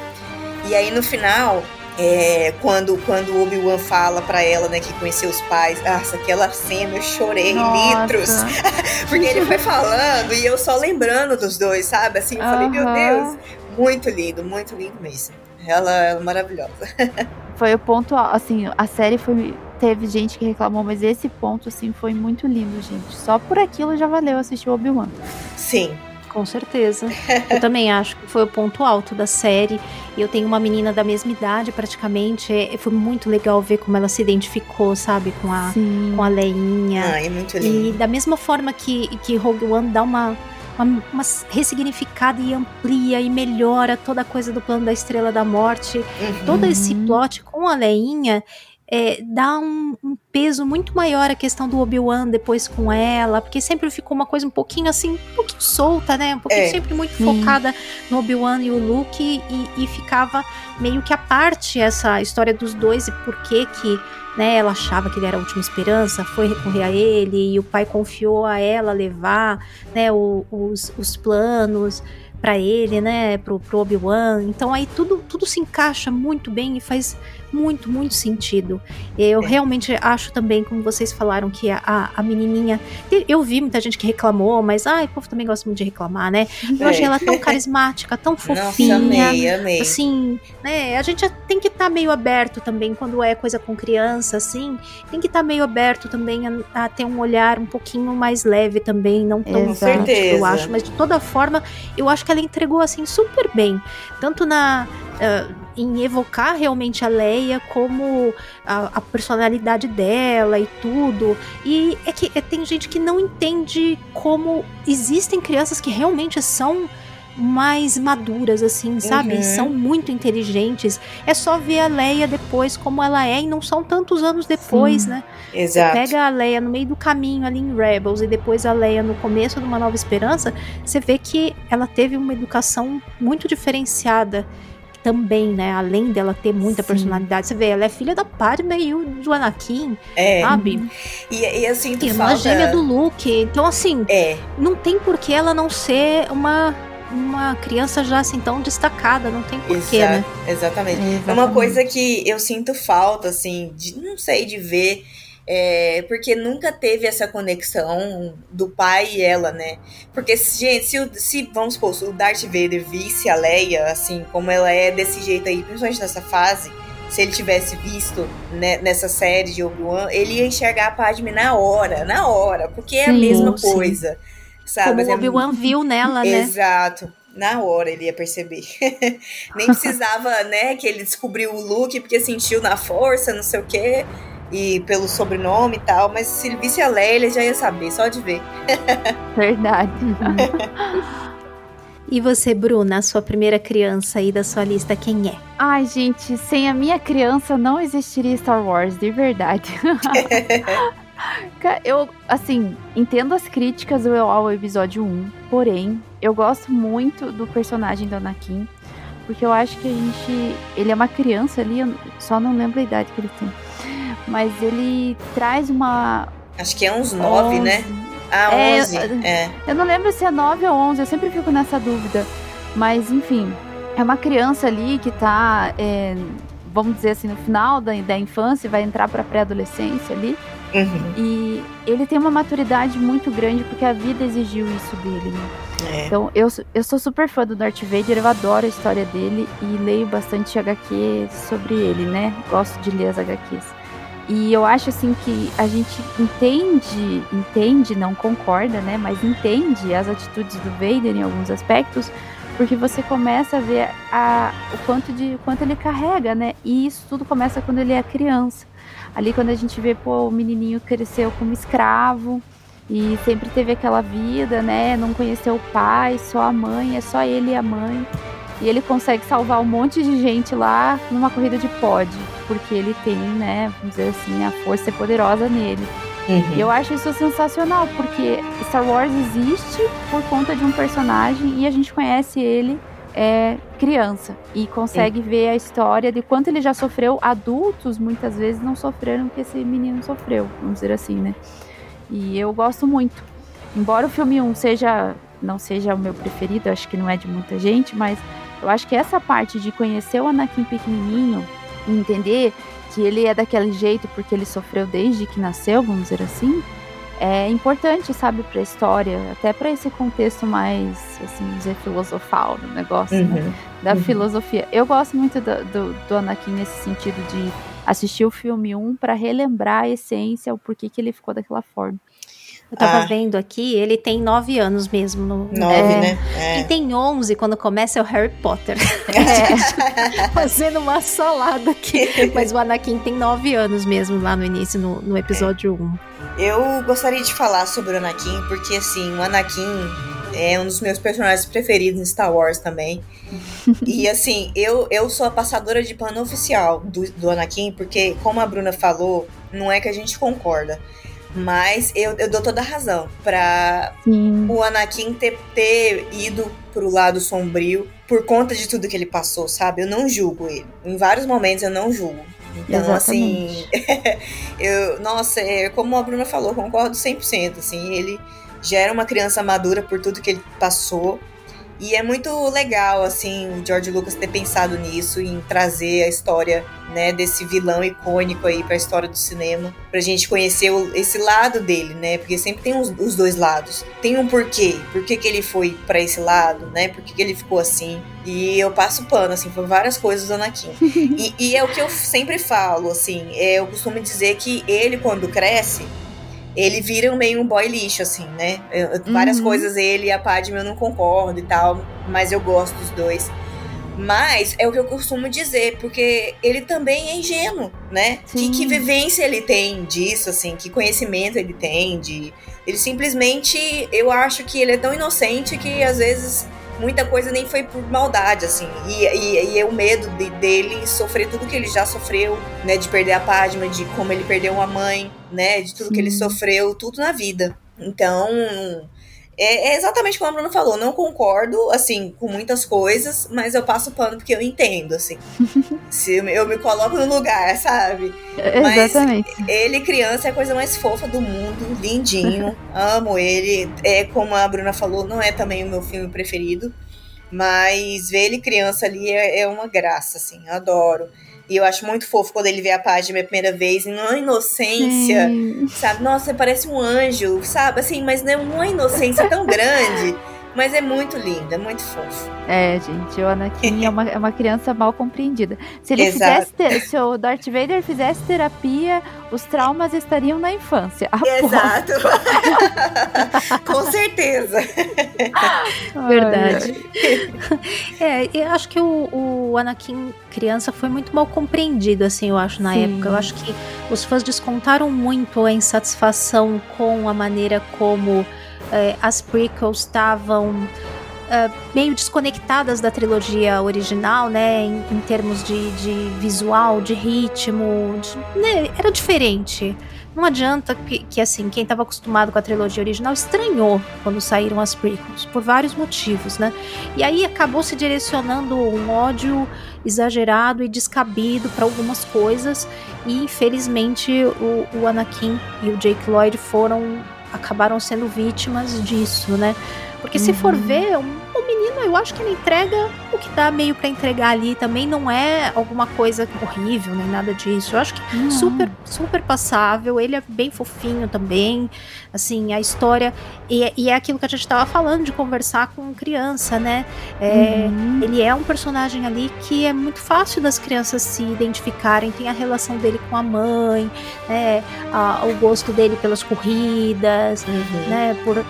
E aí no final, é, quando, quando o Obi-Wan fala pra ela, né, que conheceu os pais, nossa, aquela cena eu chorei
Nossa.
litros, [laughs] porque ele foi falando e eu só lembrando dos dois, sabe? Assim, eu falei, meu. Deus, muito lindo, muito lindo mesmo. Ela ela é maravilhosa. [laughs]
Foi o ponto, assim, a série foi. Teve gente que reclamou, mas esse ponto, assim, foi muito lindo, gente. Só por aquilo já valeu assistir o Obi-Wan.
Sim,
Com certeza. Eu também acho que foi o ponto alto da série. Eu tenho uma menina da mesma idade, praticamente. É, foi muito legal ver como ela se identificou, sabe, com a,
Sim.
com a Leinha.
Ah, é muito
E
lindo.
da mesma forma que, que Rogue One dá uma, uma, uma ressignificada e amplia e melhora toda a coisa do plano da Estrela da Morte,
Uhum.
todo esse plot com a Leinha é, dá um, um peso muito maior à questão do Obi-Wan depois com ela, porque sempre ficou uma coisa um pouquinho assim, um pouquinho solta, né? Um pouquinho
É.
sempre muito
Sim.
focada no Obi-Wan e o Luke e, e ficava meio que à parte essa história dos dois e por que que né, ela achava que ele era a última esperança, foi recorrer a ele e o pai confiou a ela levar né, o- os, os planos para ele, né, pro, pro Obi-Wan. Então aí tudo, tudo se encaixa muito bem e faz muito, muito sentido. Eu
É.
realmente acho também, como vocês falaram, que a, a, menininha. Eu vi muita gente que reclamou, mas ai, o povo também gosta muito de reclamar, né? Eu
É.
achei ela tão carismática, tão [laughs]
Nossa,
fofinha.
amei, amei.
Assim, né? A gente tem que estar meio aberto também quando é coisa com criança, assim. Tem que estar meio aberto também a, a ter um olhar um pouquinho mais leve também, não tão
Com
certeza.
eu acho. Mas de toda forma, eu acho que ela entregou assim super bem, tanto na ah, em evocar realmente a Leia como a, a personalidade dela e tudo. E é que é, tem gente que não entende como existem crianças que realmente são mais maduras, assim, sabe?
Uhum.
São muito inteligentes. É só ver a Leia depois como ela é, e não são tantos anos depois,
Sim.
né?
Exato.
Pega a Leia no meio do caminho ali em Rebels e depois a Leia no começo de Uma Nova Esperança, você vê que ela teve uma educação muito diferenciada também, né? Além dela ter muita
Sim.
personalidade. Você vê, ela é filha da Padme e do Anakin,
É.
sabe?
E, e eu sinto
E uma
falta.
gêmea do Luke. Então, assim,
É,
não tem por que ela não ser uma, uma criança já assim tão destacada. Não tem porquê,
exa-
né?
exatamente. É uma
Exatamente.
coisa que eu sinto falta, assim, de não sei, de ver. É, porque nunca teve essa conexão do pai e ela, né? Porque, gente, se, o- se vamos supor, se o Darth Vader visse a Leia, assim, como ela é desse jeito aí, principalmente nessa fase, se ele tivesse visto né, nessa série de Obi-Wan, ele ia enxergar a Padme na hora, na hora, porque é a
Sim,
mesma
sim.
coisa. Sabe?
Como
Mas
o
é
Obi-Wan viu nela, né?
Exato. Na hora ele ia perceber. [laughs] Nem precisava, né, que ele descobriu o look porque sentiu na força, não sei o quê, e pelo sobrenome e tal, mas se ele visse a Leia, ele já ia saber, só de ver.
Verdade. [laughs]
E você, Bruna, a sua primeira criança aí da sua lista, quem é?
Ai, gente, sem a minha criança não existiria Star Wars, de verdade. [laughs] Eu, assim, entendo as críticas ao ao episódio 1, porém, eu gosto muito do personagem do Anakin, porque eu acho que a gente. Ele é uma criança ali, eu só não lembro a idade que ele tem. Mas ele traz uma.
Acho que é uns nove, né?
11.
Ah,
É,
11. É.
Eu não lembro se é 9 ou 11, eu sempre fico nessa dúvida. Mas, enfim, é uma criança ali que tá, é, vamos dizer assim, no final da, da infância, vai entrar pra pré-adolescência ali.
Uhum.
E ele tem uma maturidade muito grande porque a vida exigiu isso dele, né?
É.
Então, eu, sou- eu sou super fã do Darth Vader, eu adoro a história dele e leio bastante HQ sobre ele, né? Gosto de ler as HQs. E eu acho assim que a gente entende, entende, não concorda, né? Mas entende as atitudes do Vader em alguns aspectos, porque você começa a ver a, o quanto de o quanto ele carrega, né? E isso tudo começa quando ele é criança. Ali quando a gente vê, pô, o menininho cresceu como escravo e sempre teve aquela vida, né? Não conheceu o pai, só a mãe, é só ele e a mãe. E ele consegue salvar um monte de gente lá numa corrida de pod, porque ele tem, né, vamos dizer assim, a força é poderosa nele.
Uhum.
E eu acho isso sensacional, porque Star Wars existe por conta de um personagem e a gente conhece ele é, criança e consegue ver a história de quanto ele já sofreu. Adultos muitas vezes não sofreram o que esse menino sofreu, vamos dizer assim, né? E eu gosto muito. Embora o filme 1 seja não seja o meu preferido, acho que não é de muita gente, mas eu acho que essa parte de conhecer o Anakin pequenininho e entender que ele é daquele jeito porque ele sofreu desde que nasceu, vamos dizer assim, é importante, sabe, para a história, até para esse contexto mais, assim, dizer, filosofal do negócio, né?
Uhum.
da
Uhum.
filosofia. Eu gosto muito do, do, do Anakin nesse sentido de assistir o filme 1 para relembrar a essência, o porquê que ele ficou daquela forma.
Eu tava
Ah.
vendo aqui, ele tem nove anos mesmo. No, no-
Nove,
É.
né? É.
tem 11 quando começa é o Harry Potter. [laughs] Fazendo uma salada aqui. Mas o Anakin tem 9 anos mesmo lá no início, no, no episódio 1.
Eu gostaria de falar sobre o Anakin, porque assim, o Anakin é um dos meus personagens preferidos em Star Wars também. e assim, eu, eu sou a passadora de pano oficial do, do Anakin, porque, como a Bruna falou, não é que a gente concorda. Mas eu, eu dou toda a razão pra
Sim.
o Anakin ter, ter ido pro lado sombrio por conta de tudo que ele passou, sabe? Eu não julgo ele. Em vários momentos eu não julgo. Então, assim, [laughs] eu, nossa, é, como a Bruna falou, concordo 100%, assim, ele já era uma criança madura por tudo que ele passou. E é muito legal, assim, o George Lucas ter pensado nisso, em trazer a história, né, desse vilão icônico aí pra história do cinema, pra gente conhecer o- esse lado dele, né, porque sempre tem os, os dois lados. Tem um porquê, por que que ele foi pra esse lado, né, por que que ele ficou assim. E eu passo pano, assim, por várias coisas do Anakin. [laughs] e, e é o que eu sempre falo, assim, é, eu costumo dizer que ele, quando cresce, ele vira meio um boy lixo, assim, né? Eu- várias
Uhum.
coisas ele e a Padme eu não concordo e tal, mas eu gosto dos dois. Mas é o que eu costumo dizer, porque ele também é ingênuo, né? Que, que vivência ele tem disso, assim, que conhecimento ele tem de. Ele simplesmente. Eu acho que ele é tão inocente que às vezes muita coisa nem foi por maldade, assim. E, e, e é o medo de- dele sofrer tudo que ele já sofreu, né? De perder a Padma, de como ele perdeu uma mãe, né? De tudo que ele sofreu, tudo na vida. Então. É, é exatamente como a Bruna falou, não concordo, assim, com muitas coisas, mas eu passo pano porque eu entendo, assim. [laughs] Se eu, me- coloco no lugar, sabe? Mas-
Exatamente.
Ele, criança, é a coisa mais fofa do mundo, lindinho, [laughs] amo ele. É como a Bruna falou, não é também o meu filme preferido, mas ver ele criança ali é, é uma graça, assim, eu adoro. E eu acho muito fofo quando ele vê a Padme a primeira vez, em uma inocência,
Sim.
sabe? Nossa, você parece um anjo, sabe? Assim, mas não é uma inocência tão grande, [laughs] mas é muito lindo, é muito fofo.
É, gente, o Anakin é uma, é uma criança mal compreendida. Se ele
Exato.
fizesse, se o Darth Vader fizesse terapia, os traumas estariam na infância. Aposto.
Exato. [laughs] Com certeza.
Verdade. É, eu acho que o, o Anakin criança foi muito mal compreendido, assim, eu acho, na
Sim.
época. Eu acho que os fãs descontaram muito a insatisfação com a maneira como é, as prequels estavam é, meio desconectadas da trilogia original, né? Em, em termos de, de visual, de ritmo. de- né, era diferente. Não adianta que, que, assim, quem estava acostumado com a trilogia original estranhou quando saíram as prequels, por vários motivos, né? E aí acabou se direcionando um ódio exagerado e descabido para algumas coisas, e infelizmente o, o Anakin e o Jake Lloyd foram acabaram sendo vítimas disso, né? Porque se for
Uhum.
ver, o, menino, eu acho que ele entrega o que dá meio para entregar ali, também não é alguma coisa horrível, nem nada disso. Eu acho que
Não.
super, super passável. Ele é bem fofinho também. Assim, a história. E, é- e é aquilo que a gente tava falando de conversar com criança, né? É,
Uhum.
Ele é um personagem ali que é muito fácil das crianças se identificarem. Tem a relação dele com a mãe, né? a- o gosto dele pelas corridas, né? Por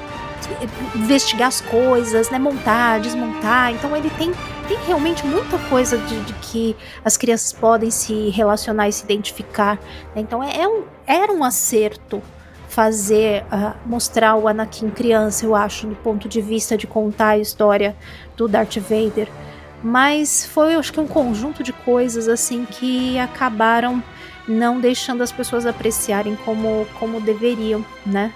investigar as coisas, né? Montar, desmontar. Então ele tem, tem realmente muita coisa de, de que as crianças podem se relacionar e se identificar. né? Então é, é um, era um acerto fazer, ah, mostrar o Anakin criança, eu acho, do ponto de vista de contar a história do Darth Vader. Mas foi, acho que um conjunto de coisas assim que acabaram não deixando as pessoas apreciarem como, como deveriam, né?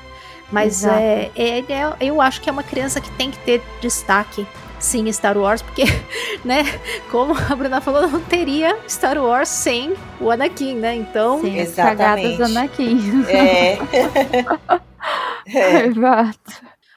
Mas
Exato.
é, é, é- eu acho que é uma criança que tem que ter destaque, sim, Star Wars, porque, [laughs] né, como a Bruna falou, não teria Star Wars sem o Anakin, né? Então,
Sim, as
Exatamente.
cagadas Anakin. [laughs]
É. É. [laughs]
Exato.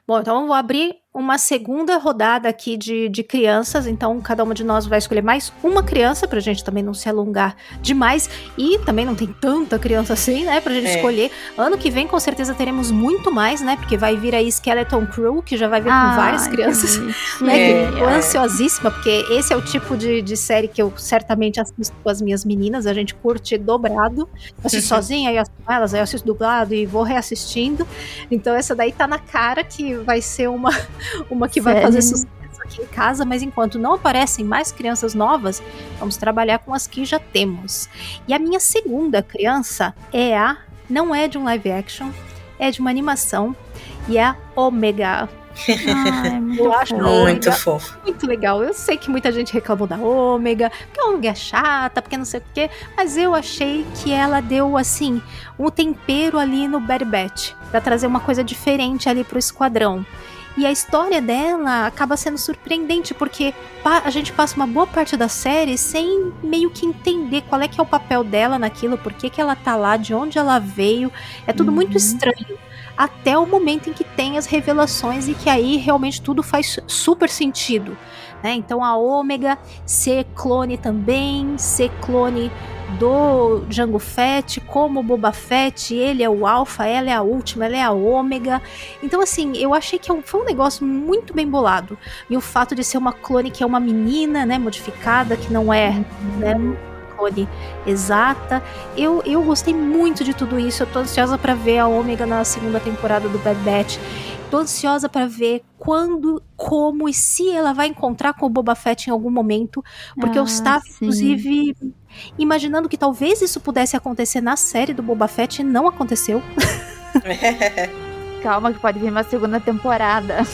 bom, então eu vou abrir uma segunda rodada aqui de, de crianças, então cada uma de nós vai escolher mais uma criança, pra gente também não se alongar demais, e também não tem tanta criança assim, né, pra gente
É.
escolher. Ano que vem, com certeza, teremos muito mais, né, porque vai vir aí Skeleton Crew, que já vai vir com várias crianças. [laughs] Né,
É,
tô
é.
ansiosíssima, porque esse é o tipo de, de série que eu certamente assisto com as minhas meninas. A gente curte dobrado. Eu assisto [laughs] sozinha, aí eu assisto com elas, aí eu assisto dublado e vou reassistindo. Então essa daí tá na cara que vai ser uma, uma que vai fazer sucesso aqui em casa, mas enquanto não aparecem mais crianças novas, vamos trabalhar com as que já temos. E a minha segunda criança é a. Não é de um live action, é de uma animação. E é a Omega.
Ai, [laughs] muito
Eu acho
fofo.
Muito
Ômega.
fofo.
Muito legal. Eu sei que muita gente reclamou da ômega, porque a ômega é chata, porque não sei o quê, mas eu achei que ela deu, assim, um tempero ali no Bad Batch, pra trazer uma coisa diferente ali pro esquadrão. E a história dela acaba sendo surpreendente, porque a gente passa uma boa parte da série sem meio que entender qual é que é o papel dela naquilo, por que, que ela tá lá, de onde ela veio. É tudo muito
Uhum.
estranho. Até o momento em que tem as revelações e que aí realmente tudo faz super sentido. Né? Então a Ômega ser clone também, ser clone do Jango Fett, como o Boba Fett, ele é o Alpha, ela é a última, ela é a Ômega. Então, assim, eu achei que foi um negócio muito bem bolado. E o fato de ser uma clone que é uma menina, né, modificada, que não é, né, uma clone exata. Eu, eu gostei muito de tudo isso. Eu tô ansiosa pra ver a Ômega na segunda temporada do Bad Batch. Tô ansiosa pra ver quando, como e se ela vai encontrar com o Boba Fett em algum momento, porque eu
Ah,
estava,
sim.
inclusive, imaginando que talvez isso pudesse acontecer na série do Boba Fett e não aconteceu. [laughs]
Calma que pode vir uma segunda temporada.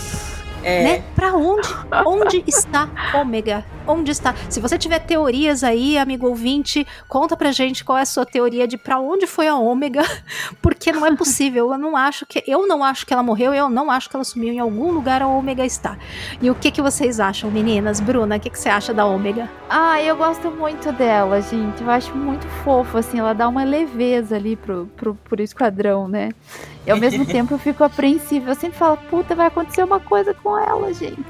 É.
né? Pra onde? Onde está Ômega? Onde está? Se você tiver teorias aí, amigo ouvinte, conta pra gente qual é a sua teoria de pra onde foi a Ômega, [laughs] porque não é possível. Eu não acho que eu não acho que ela morreu, eu não acho que ela sumiu em algum lugar a Ômega está. E o que que vocês acham, meninas? Bruna, o que que você acha da Ômega?
Ah, eu gosto muito dela, gente. Eu acho muito fofo, assim. Ela dá uma leveza ali pro, pro, pro esquadrão, né? E ao mesmo tempo eu fico apreensiva. Eu sempre falo, puta, vai acontecer uma coisa com ela, gente.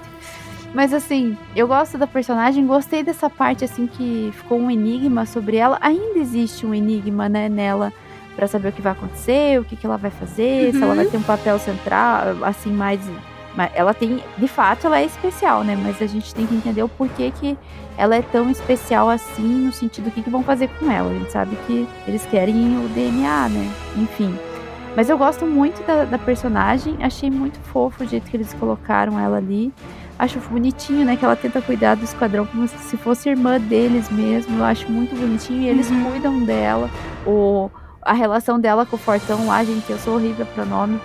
Mas assim, eu gosto da personagem, gostei dessa parte, assim, que ficou um enigma sobre ela. Ainda existe um enigma, né, nela, pra saber o que vai acontecer, o que, que ela vai fazer, se ela
Uhum.
vai ter um papel central, assim, mais. mas Ela tem, de fato, ela é especial, né? Mas a gente tem que entender o porquê que ela é tão especial assim, no sentido do que, que vão fazer com ela. A gente sabe que eles querem o DNA, né? Enfim. Mas eu gosto muito da, da personagem, achei muito fofo o jeito que eles colocaram ela ali. Acho bonitinho, né? Que ela tenta cuidar do esquadrão como se fosse irmã deles mesmo. Eu acho muito bonitinho. E eles
Uhum.
cuidam dela. O, a relação dela com o Fortão lá, gente, eu sou horrível pra nome.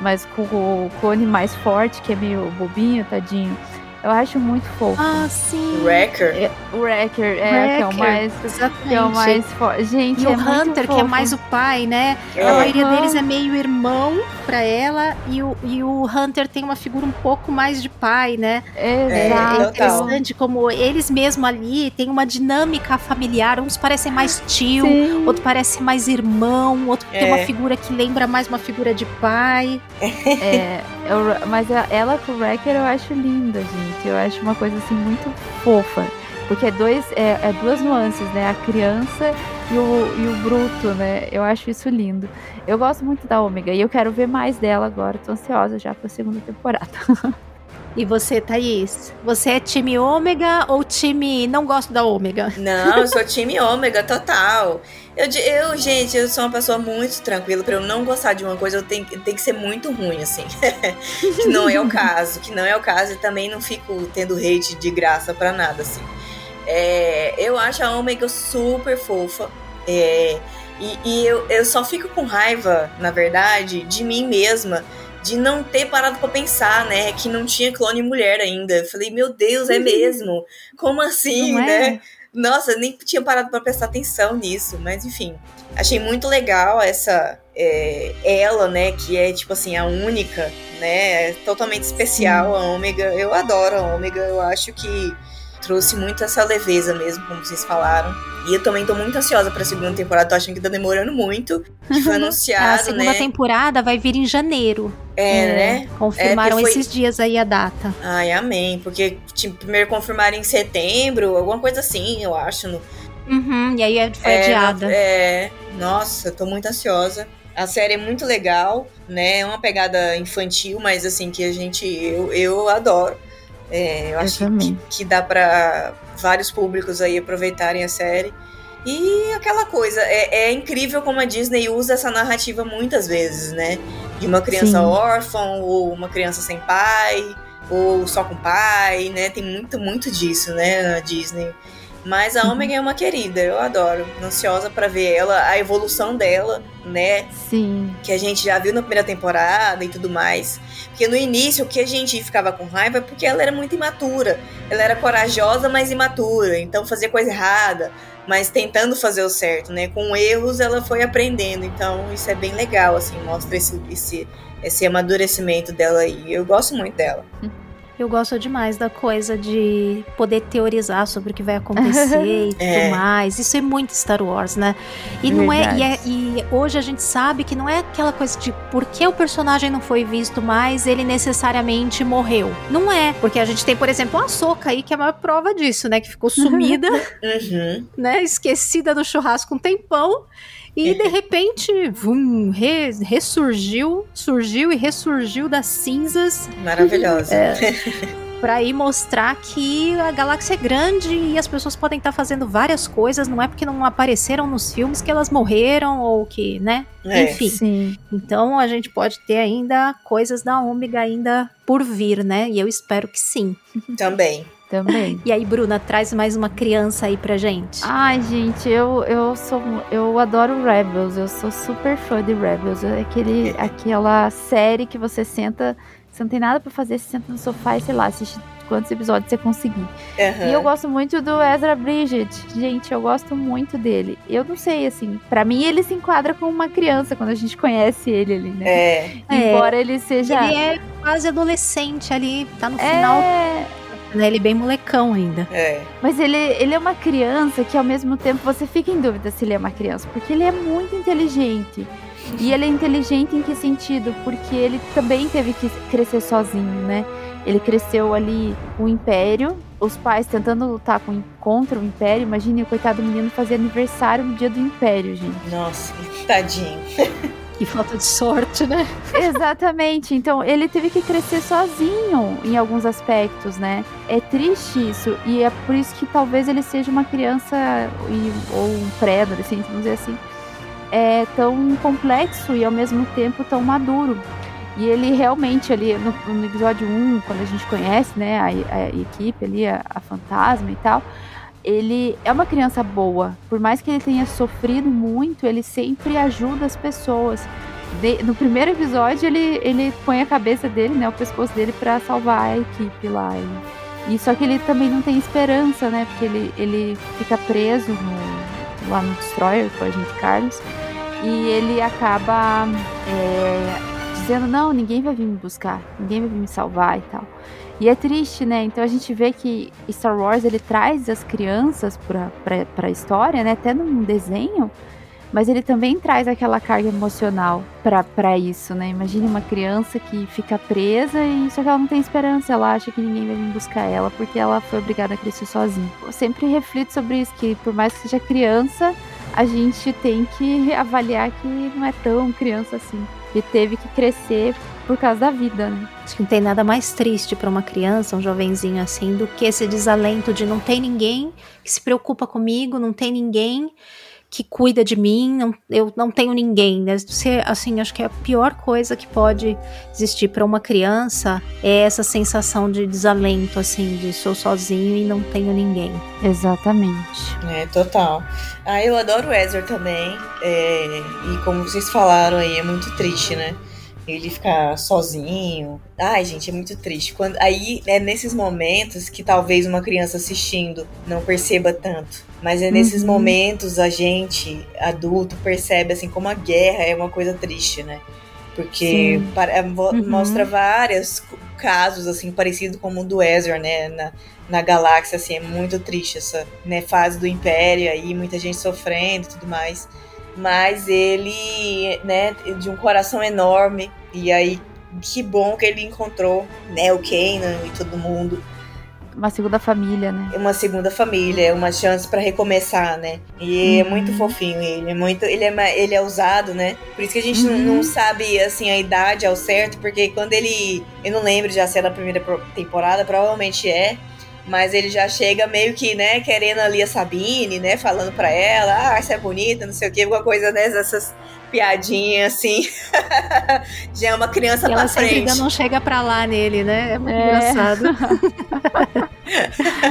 Mas com o clone mais forte, que é meio bobinho, tadinho. Eu acho muito fofo.
Ah, sim.
Wrecker.
É, o Wrecker, é, que é o
Wrecker,
mais.
Exatamente.
Que é o mais forte. Gente,
E
é
o Hunter, que é mais o pai, né?
É.
A maioria deles é meio irmão pra ela, e o, e o Hunter tem uma figura um pouco mais de pai, né? É,
Exato.
é
total.
interessante como eles mesmo ali têm uma dinâmica familiar. Uns parecem mais tio,
Sim.
outro parece mais irmão, outro tem uma
É.
figura que lembra mais uma figura de pai.
É, [laughs] eu- mas a- ela com o Wrecker eu acho linda, gente. Eu acho uma coisa assim muito fofa. Porque é, dois, é, é duas nuances, né? A criança e o, e o bruto, né? Eu acho isso lindo. Eu gosto muito da Ômega e eu quero ver mais dela agora. Tô ansiosa já pra segunda temporada. [laughs]
E você, Thaís? Você é time ômega ou time não gosto da ômega?
Não, eu sou [laughs] time ômega total. Eu, eu, gente, eu sou uma pessoa muito tranquila. Pra eu não gostar de uma coisa, eu tenho, tem que ser muito ruim, assim. [laughs] que não é o caso. Que não é o caso. E também não fico tendo hate de graça pra nada, assim. É, eu acho a ômega super fofa. É, e e eu, eu só fico com raiva, na verdade, de mim mesma. De não ter parado pra pensar, né? Que não tinha clone mulher ainda. Falei, meu Deus, é mesmo? Como assim,
Não é?
né? Nossa, nem tinha parado pra prestar atenção nisso, mas enfim. Achei muito legal essa. é, ela, né, que é tipo assim, a única, né? é Totalmente especial, a Ômega. Eu adoro a Ômega, eu acho que trouxe muito essa leveza mesmo, como vocês falaram. E eu também tô muito ansiosa pra segunda temporada, tô achando que tá demorando muito. Que foi [laughs] anunciado,
a segunda
né?
temporada vai vir em janeiro.
É, né?
Confirmaram
É, foi-
esses dias aí a data.
Ai, amém. Porque tipo, primeiro confirmaram em setembro, alguma coisa assim, eu acho. No,
Uhum, e aí foi
é,
adiada.
é, nossa, tô muito ansiosa. A série é muito legal, né? É uma pegada infantil, mas assim, que a gente. Eu, eu adoro. É, eu acho que, que dá pra vários públicos aí aproveitarem a série. E aquela coisa, é, é incrível como a Disney usa essa narrativa muitas vezes, né? De uma criança
Sim.
órfã, ou uma criança sem pai, ou só com pai, né? Tem muito, muito disso, né, na Disney. Mas a Omega é uma querida, eu adoro. Ansiosa pra ver ela, a evolução dela, né?
Sim.
que a gente já viu na primeira temporada e tudo mais. Porque no início o que a gente ficava com raiva é porque ela era muito imatura. Ela era corajosa, mas imatura. Então fazia coisa errada, mas tentando fazer o certo, né? Com erros ela foi aprendendo. Então isso é bem legal, assim, mostra esse, esse, esse amadurecimento dela aí. Eu gosto muito dela. [laughs]
Eu gosto demais da coisa de poder teorizar sobre o que vai acontecer [laughs] e tudo
É.
mais. Isso é muito Star Wars, né? E não é e, é e hoje a gente sabe que não é aquela coisa de por que o personagem não foi visto mais, ele necessariamente morreu. Não é, porque a gente tem, por exemplo, a Soca aí que é a maior prova disso, né, que ficou sumida, [laughs]
Uhum.
né, esquecida no churrasco um tempão. E de repente, vum, re- ressurgiu, surgiu e ressurgiu das cinzas
Maravilhosa. [laughs]
Pra ir mostrar que a galáxia é grande e as pessoas podem estar fazendo várias coisas, não é porque não apareceram nos filmes que elas morreram ou que, né?
É.
Enfim.
Sim.
Então a gente pode ter ainda coisas da Ômega ainda por vir, né? E eu espero que sim.
Também.
Também.
E aí, Bruna, traz mais uma criança aí pra gente.
Ai, gente, eu, eu sou. Eu adoro Rebels. Eu sou super fã de Rebels. É aquele, aquela série que você senta. Você não tem nada pra fazer, você senta no sofá e, sei lá, assiste quantos episódios você conseguir.
Aham.
E eu gosto muito do Ezra Bridget. Gente, eu gosto muito dele. Eu não sei, assim, pra mim ele se enquadra como uma criança quando a gente conhece ele ali, né?
É.
Embora ele seja.
Ele é quase adolescente ali, tá no final,
É,
né? Ele é bem molecão ainda.
É.
Mas ele, ele é uma criança que ao mesmo tempo você fica em dúvida se ele é uma criança, porque ele é muito inteligente. E ele é inteligente em que sentido? Porque ele também teve que crescer sozinho, né? Ele cresceu ali com o Império, os pais tentando lutar com, contra o Império. Imagine o coitado menino fazer aniversário no dia do Império, gente.
Nossa, tadinho. [laughs]
Que falta de sorte, né?
Exatamente. Então ele teve que crescer sozinho em alguns aspectos, né? É triste isso e é por isso que talvez ele seja uma criança e- ou um pré-adolescente, vamos dizer assim, é tão complexo e ao mesmo tempo tão maduro. E ele realmente ali no, no episódio 1, quando a gente conhece, né, a, a equipe ali, a, a fantasma e tal, ele é uma criança boa. Por mais que ele tenha sofrido muito, ele sempre ajuda as pessoas. De- no primeiro episódio, ele, ele põe a cabeça dele, né, o pescoço dele, pra salvar a equipe lá. E, e só que ele também não tem esperança, né, porque ele, ele fica preso no- lá no Destroyer com a gente Carlos. E ele acaba é, dizendo: Não, ninguém vai vir me buscar, ninguém vai vir me salvar e tal. E é triste, né? Então a gente vê que Star Wars ele traz as crianças pra, pra história, né? Até num desenho, mas ele também traz aquela carga emocional pra isso, né? Imagine uma criança que fica presa e só que ela não tem esperança, ela acha que ninguém vai vir buscar ela porque ela foi obrigada a crescer sozinha. Eu sempre reflito sobre isso, que por mais que seja criança, a gente tem que avaliar que não é tão criança assim. Que teve que crescer por causa da vida, né?
Acho que não tem nada mais triste pra uma criança, um jovenzinho assim, do que esse desalento de não tem ninguém que se preocupa comigo, não tem ninguém que cuida de mim, não, eu não tenho ninguém. Né? Você, assim, acho que a pior coisa que pode existir pra uma criança é essa sensação de desalento, assim, de sou sozinho e não tenho ninguém.
Exatamente.
É, total. Ah, eu adoro o Ezra também. é, e como vocês falaram aí, é muito triste, né? Ele ficar sozinho. Ai, gente, é muito triste. Quando, aí é nesses momentos que talvez uma criança assistindo não perceba tanto. Mas é nesses
Uhum.
momentos a gente, adulto, percebe assim como a guerra é uma coisa triste, né? Porque para- mo-
Uhum.
mostra vários casos, assim, parecidos com o do Ezra, né? Na, na galáxia, assim, é muito triste essa né, fase do Império aí, muita gente sofrendo e tudo mais. Mas ele, né, de um coração enorme. E aí, que bom que ele encontrou, né, o Kanan e todo mundo.
Uma segunda família, né?
Uma segunda família, uma chance pra recomeçar, né? E é
Uhum.
muito fofinho ele, é muito, ele é, ele é usado, né? Por isso que a gente não-
Uhum.
não sabe assim a idade ao certo, porque quando ele, eu não lembro já se é na primeira temporada, provavelmente é, mas ele já chega meio que, né, querendo ali a Sabine, né, falando pra ela, ah, você é bonita, não sei o que, alguma coisa dessas piadinhas assim. [laughs] já é uma criança
E ela
pra
sempre
frente.
ainda não chega pra lá nele, né? É muito
É.
engraçado. [laughs]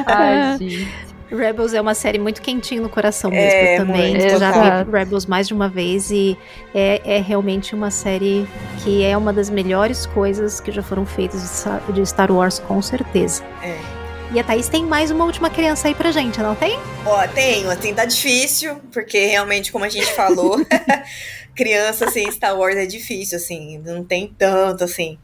Ai, gente.
Rebels é uma série muito quentinha no coração mesmo
É,
também.
muito,
Eu já vi Rebels mais de uma vez e é, é realmente uma série que é uma das melhores coisas que já foram feitas de Star Wars, com certeza.
É.
E a Thaís tem mais uma última criança aí pra gente, não tem?
Ó, tenho, assim, tá difícil, porque realmente, como a gente falou, [laughs] criança sem Star Wars é difícil, assim, não tem tanto, assim.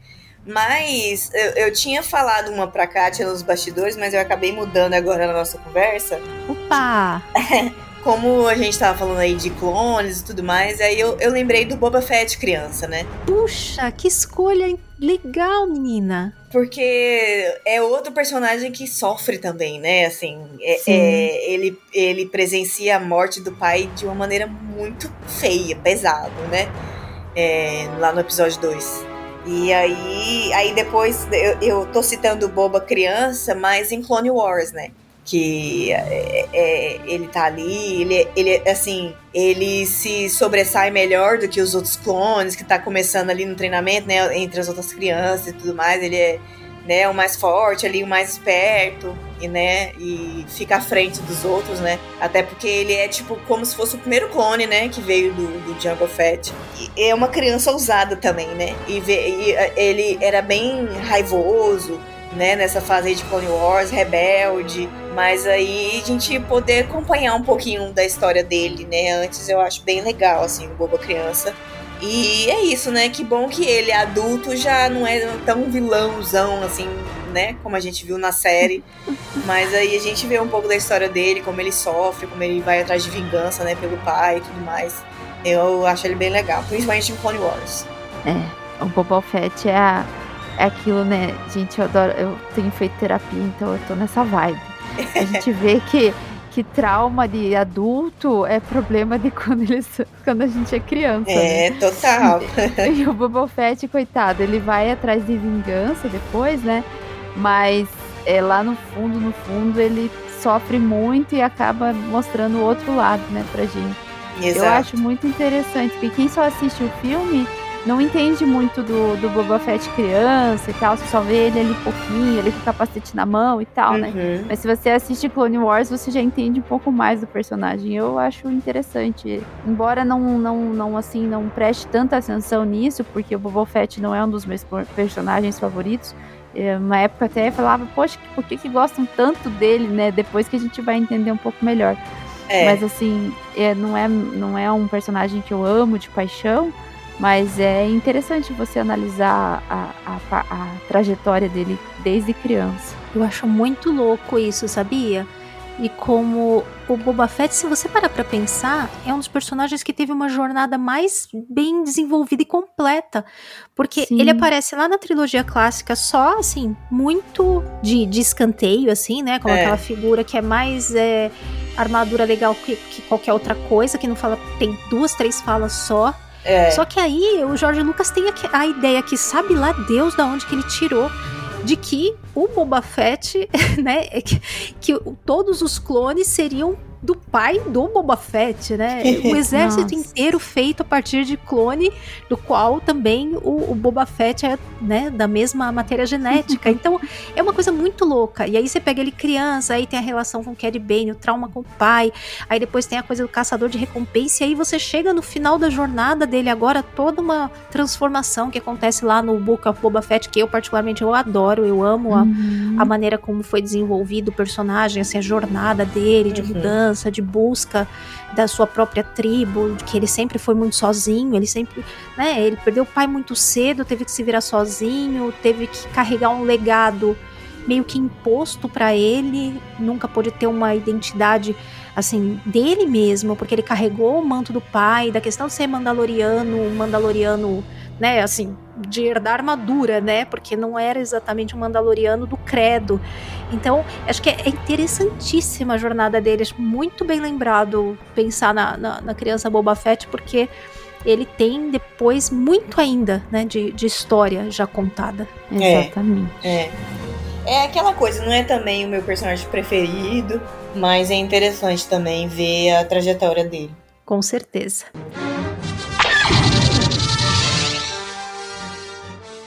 Mas eu, eu tinha falado uma pra Kátia nos bastidores, mas eu acabei mudando agora na nossa conversa.
Opa! [laughs]
Como a gente tava falando aí de clones e tudo mais, aí eu, eu lembrei do Boba Fett criança, né?
Puxa, que escolha legal, menina.
Porque é outro personagem que sofre também, né? Assim, é- é- ele, ele presencia a morte do pai de uma maneira muito feia, pesado, né? É, lá no episódio 2. E aí, aí depois eu, eu tô citando o Boba criança, mas em Clone Wars, né? Que é, é, ele tá ali, ele, ele assim, ele se sobressai melhor do que os outros clones que tá começando ali no treinamento, né? Entre as outras crianças e tudo mais. Ele é né, o mais forte ali, o mais esperto, e né, e fica à frente dos outros, né? Até porque ele é tipo como se fosse o primeiro clone, né, que veio do, do Jungle Fett. E é uma criança ousada também, né? E, e, eh, ele era bem raivoso, né, nessa fase aí de Clone Wars, rebelde, mas aí a gente poder acompanhar um pouquinho da história dele, né? Antes eu acho bem legal assim, o Boba criança. E é isso, né? Que bom que ele, adulto, já não é tão vilãozão, assim, né? Como a gente viu na série. [laughs] Mas aí a gente vê um pouco da história dele, como ele sofre, como ele vai atrás de vingança, né? Pelo pai e tudo mais. Eu acho ele bem legal, principalmente em Clone Wars.
O Boba Fett é, a- é aquilo, né? Gente, eu adoro. Eu tenho feito terapia, então eu tô nessa vibe. A gente vê [laughs] que, que trauma de adulto é problema de quando, eles, quando a gente é criança. né?
É, total. [laughs]
E o Boba Fett, coitado, ele vai atrás de vingança depois, né? Mas é, lá no fundo, no fundo, ele sofre muito e acaba mostrando o outro lado, né, pra gente. Eu
Exato.
acho muito interessante, porque quem só assiste o filme não entende muito do, do Boba Fett criança e tal, você só vê ele ali um pouquinho, ele com o capacete na mão e tal, né?
Uhum.
Mas se você assiste Clone Wars, você já entende um pouco mais do personagem. Eu acho interessante. Embora não, não, não assim, não preste tanta atenção nisso, porque o Boba Fett não é um dos meus personagens favoritos. É, Uma época até eu falava, poxa, por que, que gostam tanto dele, né? Depois que a gente vai entender um pouco melhor.
É.
Mas assim, é, não, é, não é um personagem que eu amo de paixão, mas é interessante você analisar a, a, a trajetória dele desde criança.
Eu acho muito louco isso, sabia? E como o Boba Fett, se você parar pra pensar, é um dos personagens que teve uma jornada mais bem desenvolvida e completa. Porque
Sim.
ele aparece lá na trilogia clássica só, assim, muito de, de escanteio, assim, né? Como
É.
aquela figura que é mais é, armadura legal que, que qualquer outra coisa, que não fala, tem duas, três falas só.
É.
Só que aí o Jorge Lucas tem a, ideia que sabe lá Deus da onde que ele tirou de que o Boba Fett, [laughs] né, é que, que todos os clones seriam do pai do Boba Fett, né? [laughs] O exército inteiro feito a partir de clone, do qual também o, o Boba Fett é, né, da mesma matéria genética. [laughs] Então, é uma coisa muito louca. E aí você pega ele criança, aí tem a relação com o Cad Bane, o trauma com o pai, aí depois tem a coisa do caçador de recompensa, e aí você chega no final da jornada dele agora, toda uma transformação que acontece lá no Book of Boba Fett, que eu particularmente eu adoro, eu amo a,
Uhum.
a maneira como foi desenvolvido o personagem, assim, a jornada dele de
Uhum.
mudança de busca da sua própria tribo, que ele sempre foi muito sozinho, ele sempre, né, ele perdeu o pai muito cedo, teve que se virar sozinho, teve que carregar um legado meio que imposto para ele, nunca pôde ter uma identidade assim dele mesmo, porque ele carregou o manto do pai, da questão de ser mandaloriano, um mandaloriano, né, assim, de herdar armadura, né? Porque não era exatamente um mandaloriano do credo. Então, acho que é interessantíssima a jornada dele. Acho muito bem lembrado pensar na, na, na criança Boba Fett, porque ele tem depois muito ainda, né, de, de história já contada.
É.
Exatamente.
É. É aquela coisa, não é também o meu personagem preferido, mas é interessante também ver a trajetória dele.
Com certeza.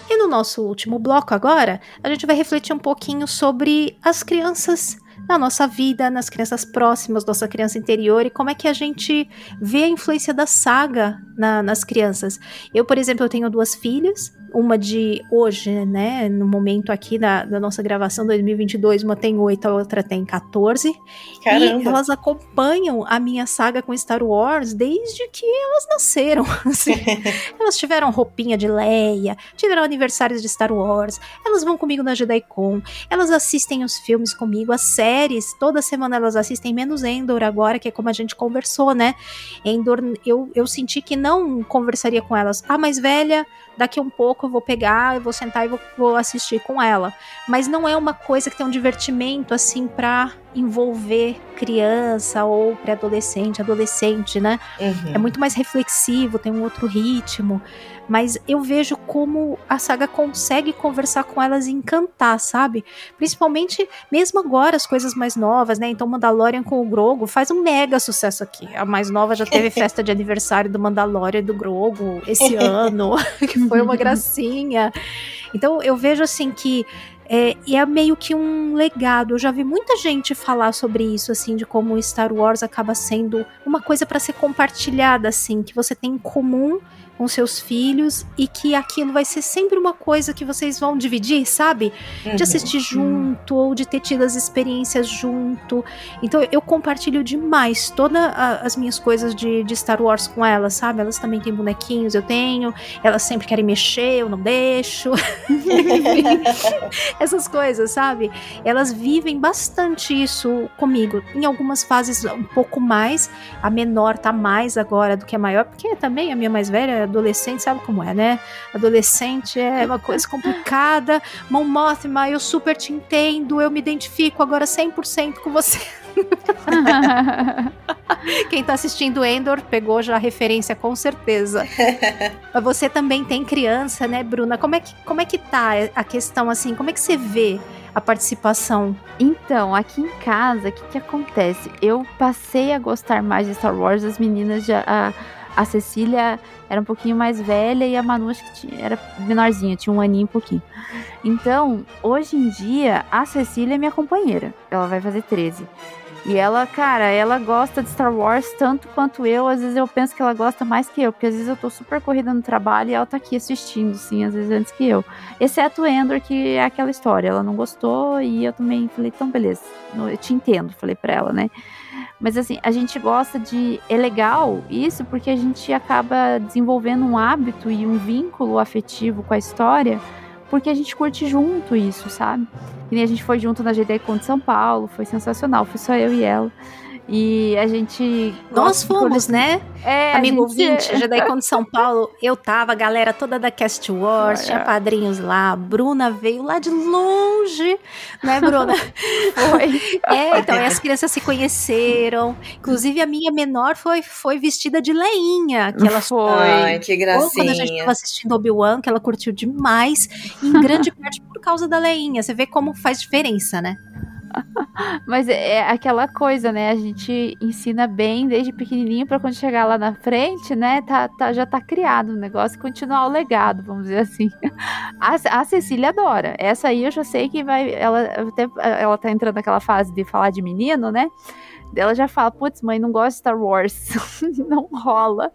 E no nosso último bloco agora, a gente vai refletir um pouquinho sobre as crianças na nossa vida, nas crianças próximas, nossa criança interior e como é que a gente vê a influência da saga na- nas crianças. Eu, por exemplo, eu tenho duas filhas, uma de hoje, né, no momento aqui da, da nossa gravação 2022, uma tem 8, a outra tem 14. E
Caramba!
elas acompanham a minha saga com Star Wars desde que elas nasceram. [laughs] assim. [laughs] elas tiveram roupinha de Leia, tiveram aniversários de Star Wars, elas vão comigo na JediCon, elas assistem os filmes comigo, as séries, toda semana elas assistem, menos Endor agora, que é como a gente conversou, né? Endor, eu, eu senti que não conversaria com elas. Ah, mais velha, daqui um pouco eu vou pegar, eu vou sentar e vou, vou assistir com ela. Mas não é uma coisa que tem um divertimento assim pra envolver criança ou pré-adolescente, adolescente, né?
Uhum.
É muito mais reflexivo, tem um outro ritmo. Mas eu vejo como a saga consegue conversar com elas e encantar, sabe? Principalmente, mesmo agora, as coisas mais novas, né? Então, Mandalorian com o Grogo faz um mega sucesso aqui. A mais nova já teve [laughs] festa de aniversário do Mandalorian e do Grogo esse [laughs] ano, [laughs] que foi uma gracinha. Então, eu vejo assim que é, e é meio que um legado. Eu já vi muita gente falar sobre isso, assim, de como Star Wars acaba sendo uma coisa para ser compartilhada, assim, que você tem em comum com seus filhos e que aquilo vai ser sempre uma coisa que vocês vão dividir, sabe? De
Uhum.
assistir junto ou de ter tido as experiências junto. Então eu compartilho demais todas as minhas coisas de, de Star Wars com elas, sabe? Elas também têm bonequinhos, eu tenho. Elas sempre querem mexer, eu não deixo. [laughs] Essas coisas, sabe? Elas vivem bastante isso comigo. Em algumas fases um pouco mais. A menor tá mais agora do que a maior, porque também a minha mais velha adolescente, sabe como é, né? Adolescente é uma coisa complicada. Mon Mothma, eu super te entendo, eu me identifico agora 100% com você. [laughs] Quem tá assistindo Endor pegou já a referência com certeza. Mas você também tem criança, né, Bruna? Como é que, como é que tá a questão assim? Como é que você vê a participação?
Então, aqui em casa, o que, que acontece? Eu passei a gostar mais de Star Wars, as meninas já. A, a Cecília era um pouquinho mais velha e a Manu acho que tinha- era menorzinha, tinha um aninho e pouquinho. Então, hoje em dia, a Cecília é minha companheira. Ela vai fazer 13. E ela, cara, ela gosta de Star Wars tanto quanto eu. Às vezes eu penso que ela gosta mais que eu, porque às vezes eu tô super corrida no trabalho e ela tá aqui assistindo, sim, às vezes antes que eu. Exceto Endor, que é aquela história. Ela não gostou e eu também falei, então beleza, eu te entendo, falei pra ela, né? Mas assim, a gente gosta de. É legal isso porque a gente acaba desenvolvendo um hábito e um vínculo afetivo com a história, porque a gente curte junto isso, sabe? E a gente foi junto na GDCon de São Paulo, foi sensacional, foi só eu e ela. E a gente.
Nós fomos, né?
É,
Amigo
gente-
ouvinte, já daí [laughs] quando São Paulo, eu tava, a galera toda da Cast Wars, tinha padrinhos lá, a Bruna veio lá de longe, né, Bruna? [laughs]
Foi. [laughs]
É, então, e as crianças se conheceram. Inclusive, a minha menor foi, foi vestida de leinha, que ela
Foi.
Ai, que
Ou quando a gente
gracinha.
estava assistindo Obi-Wan, que ela curtiu demais, em grande parte por causa da leinha. Você vê como faz diferença, né? [laughs]
Mas é aquela coisa, né? A gente ensina bem desde pequenininho pra quando chegar lá na frente, né? Tá, tá- já tá criado o negócio e continuar o legado, vamos dizer assim. [laughs] A, a Cecília adora. Essa aí eu já sei que vai. Ela, até, ela tá entrando naquela fase de falar de menino, né? Ela já fala, putz, mãe, não gosto de Star Wars. [laughs] não rola.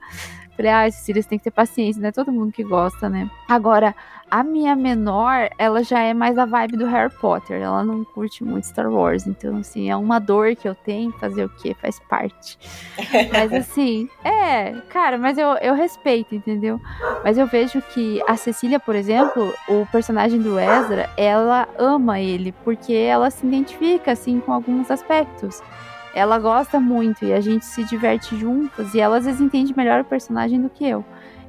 Falei, ah, Cecília, você tem que ter paciência, não é todo mundo que gosta, né? Agora, a minha menor, ela já é mais a vibe do Harry Potter. Ela não curte muito Star Wars. Então, assim, é uma dor que eu tenho. Fazer o quê? Faz parte. [laughs] Mas, assim, é, cara, mas eu, eu respeito, entendeu? Mas eu vejo que a Cecília, por exemplo, o personagem do Ezra, ela ama ele. Porque ela se identifica, assim, com alguns aspectos. Ela gosta muito e a gente se diverte juntas. E ela, às vezes, entende melhor o personagem do que eu.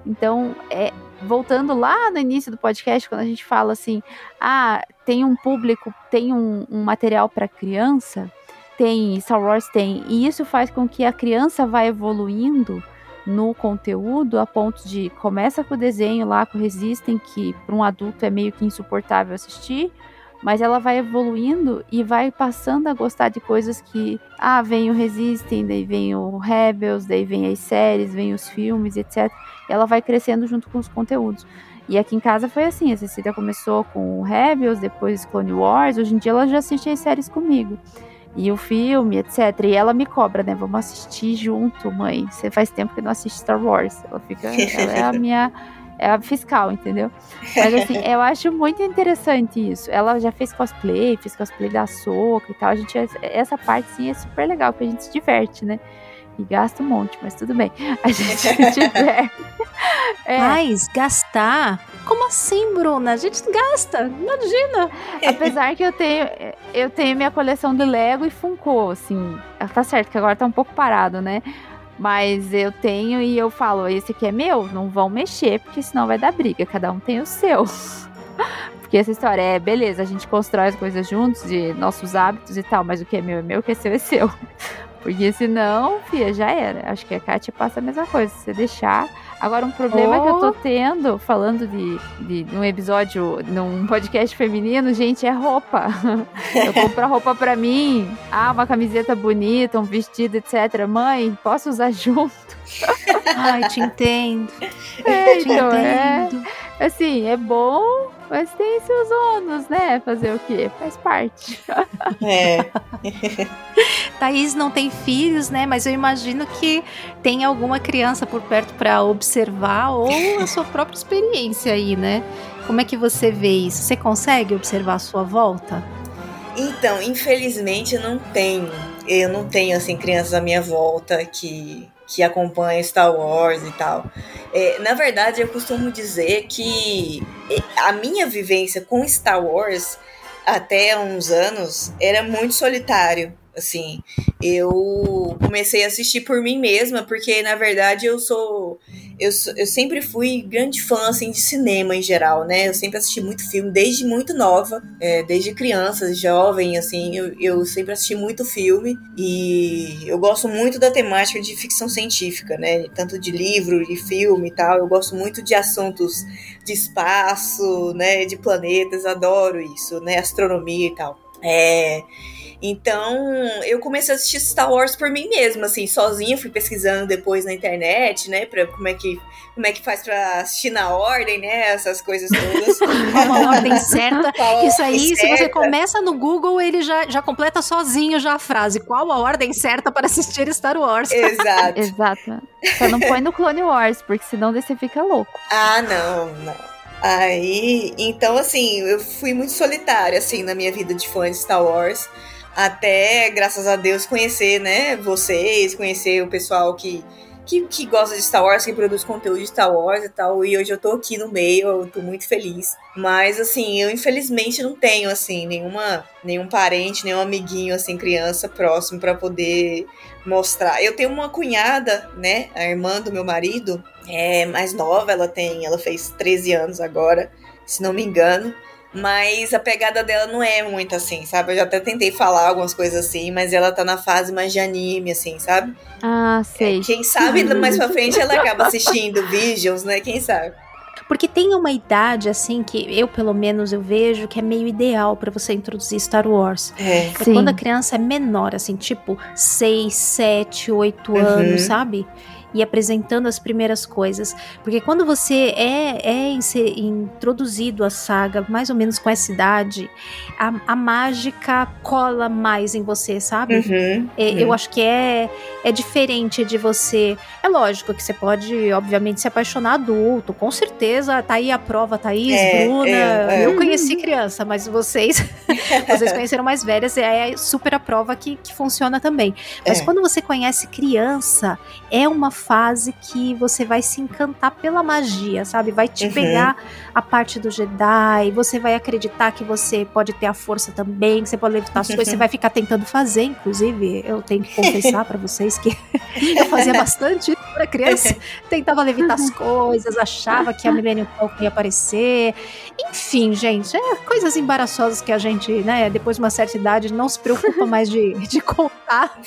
Então, é, voltando lá no início do podcast, quando a gente fala assim, ah, tem um público, tem um, um material para criança, tem, Star Wars tem, e isso faz com que a criança vá evoluindo no conteúdo a ponto de começa com o desenho lá com Resistem, que para um adulto é meio que insuportável assistir, mas ela vai evoluindo e vai passando a gostar de coisas que, ah, vem o Resistem, daí vem o Rebels, daí vem as séries, vem os filmes, etc. Ela vai crescendo junto com os conteúdos. E aqui em casa foi assim, a Cecília começou com o Rebels, depois Clone Wars, hoje em dia ela já assiste as séries comigo. E o filme, etc. E ela me cobra, né? Vamos assistir junto, mãe. Você faz tempo que não assiste Star Wars. Ela fica. Ela é a minha [laughs] é a fiscal, entendeu? Mas assim, [laughs] eu acho muito interessante isso. Ela já fez cosplay, fez cosplay da Soca e tal. A gente, essa parte sim é super legal, porque a gente se diverte, né? E gasta um monte, mas tudo bem. A gente se [laughs] diverte.
É. Mas gastar? Como assim, Bruna? A gente gasta, imagina.
Apesar que eu tenho, eu tenho minha coleção de Lego e Funko, assim. Tá certo que agora tá um pouco parado, né? Mas eu tenho e eu falo, esse aqui é meu, não vão mexer, porque senão vai dar briga, cada um tem o seu. [laughs] porque essa história é, beleza, a gente constrói as coisas juntos, nossos hábitos e tal, mas o que é meu é meu, o que é seu é seu. [laughs] Porque senão, fia, já era. Acho que a Kátia passa a mesma coisa. Se você deixar, Agora, um problema oh. que eu tô oh. tendo, falando de, de, de, um episódio, num podcast feminino, gente, é roupa. [laughs] Eu compro roupa pra mim. Ah, uma camiseta bonita, um vestido, etc. Mãe, posso usar [laughs] junto?
Ai, te entendo. [laughs]
É, te então, é, entendo. É, assim, é bom, mas tem seus ônus, né? Fazer o quê? Faz parte. [laughs]
É. [laughs]
Thaís não tem filhos, né? Mas eu imagino que tem alguma criança por perto para observar ou a sua própria experiência aí, né? Como é que você vê isso? Você consegue observar a sua volta?
Então, infelizmente, eu não tenho. Eu não tenho, assim, crianças à minha volta que que acompanha Star Wars e tal. É, na verdade, eu costumo dizer que a minha vivência com Star Wars até uns anos era muito solitário. Assim, eu comecei a assistir por mim mesma, porque na verdade eu sou eu, eu sempre fui grande fã assim, de cinema em geral, né? Eu sempre assisti muito filme, desde muito nova, é, desde criança, jovem, assim, eu, eu sempre assisti muito filme e eu gosto muito da temática de ficção científica, né? Tanto de livro, de filme e tal. Eu gosto muito de assuntos de espaço, né? De planetas, adoro isso, né? Astronomia e tal. É, então, eu comecei a assistir Star Wars por mim mesma, assim, sozinha, fui pesquisando depois na internet, né, pra como é que, como é que faz pra assistir na ordem, né, essas coisas todas. [laughs]
Qual a ordem certa? [laughs] Qual Isso aí, certa? se você começa no Google, ele já, já completa sozinho já a frase, qual a ordem certa para assistir Star Wars?
Exato. [laughs]
Exato. Só não põe no Clone Wars, porque senão você fica louco.
Ah, não, não. Aí, então assim, eu fui muito solitária, assim, na minha vida de fã de Star Wars até, graças a Deus, conhecer, né, vocês, conhecer o pessoal que, que, que gosta de Star Wars, que produz conteúdo de Star Wars e tal, e hoje eu tô aqui no meio, eu tô muito feliz. Mas, assim, eu infelizmente não tenho, assim, nenhuma, nenhum parente, nenhum amiguinho, assim, criança próximo para poder mostrar. Eu tenho uma cunhada, né, a irmã do meu marido, é mais nova, ela tem, ela fez 13 anos agora, se não me engano. Mas a pegada dela não é muito assim, sabe? Eu já até tentei falar algumas coisas assim, mas ela tá na fase mais de anime, assim, sabe?
Ah, sei.
É, quem sabe [laughs] mais pra frente ela acaba assistindo Visions, né? Quem sabe?
Porque tem uma idade, assim, que eu, pelo menos, eu vejo que é meio ideal para você introduzir Star Wars.
É.
é quando a criança é menor, assim, tipo 6, 7, 8 uhum. anos, sabe? E apresentando as primeiras coisas. Porque quando você é, é introduzido à saga, mais ou menos com essa idade, a, a mágica cola mais em você, sabe?
Uhum.
É, Eu acho que é, é diferente de você. É lógico que você pode, obviamente, se apaixonar adulto, com certeza. Tá aí a prova, Thaís,
É,
Bruna.
é, é.
Eu conheci criança, mas vocês, [laughs] vocês conheceram mais velhas, é super a prova que, que funciona também. Mas
É.
quando você conhece criança, é uma fase que você vai se encantar pela magia, sabe? Vai te
Uhum.
pegar a parte do Jedi, você vai acreditar que você pode ter a força também, que você pode levitar as coisas, você vai ficar tentando fazer, inclusive, eu tenho que [laughs] confessar pra vocês que [laughs] eu fazia bastante isso pra criança, [laughs] tentava levitar as coisas, achava que a Millennium Falcon ia aparecer, enfim, gente, é coisas embaraçosas que a gente, né, depois de uma certa idade, não se preocupa mais de, de contar,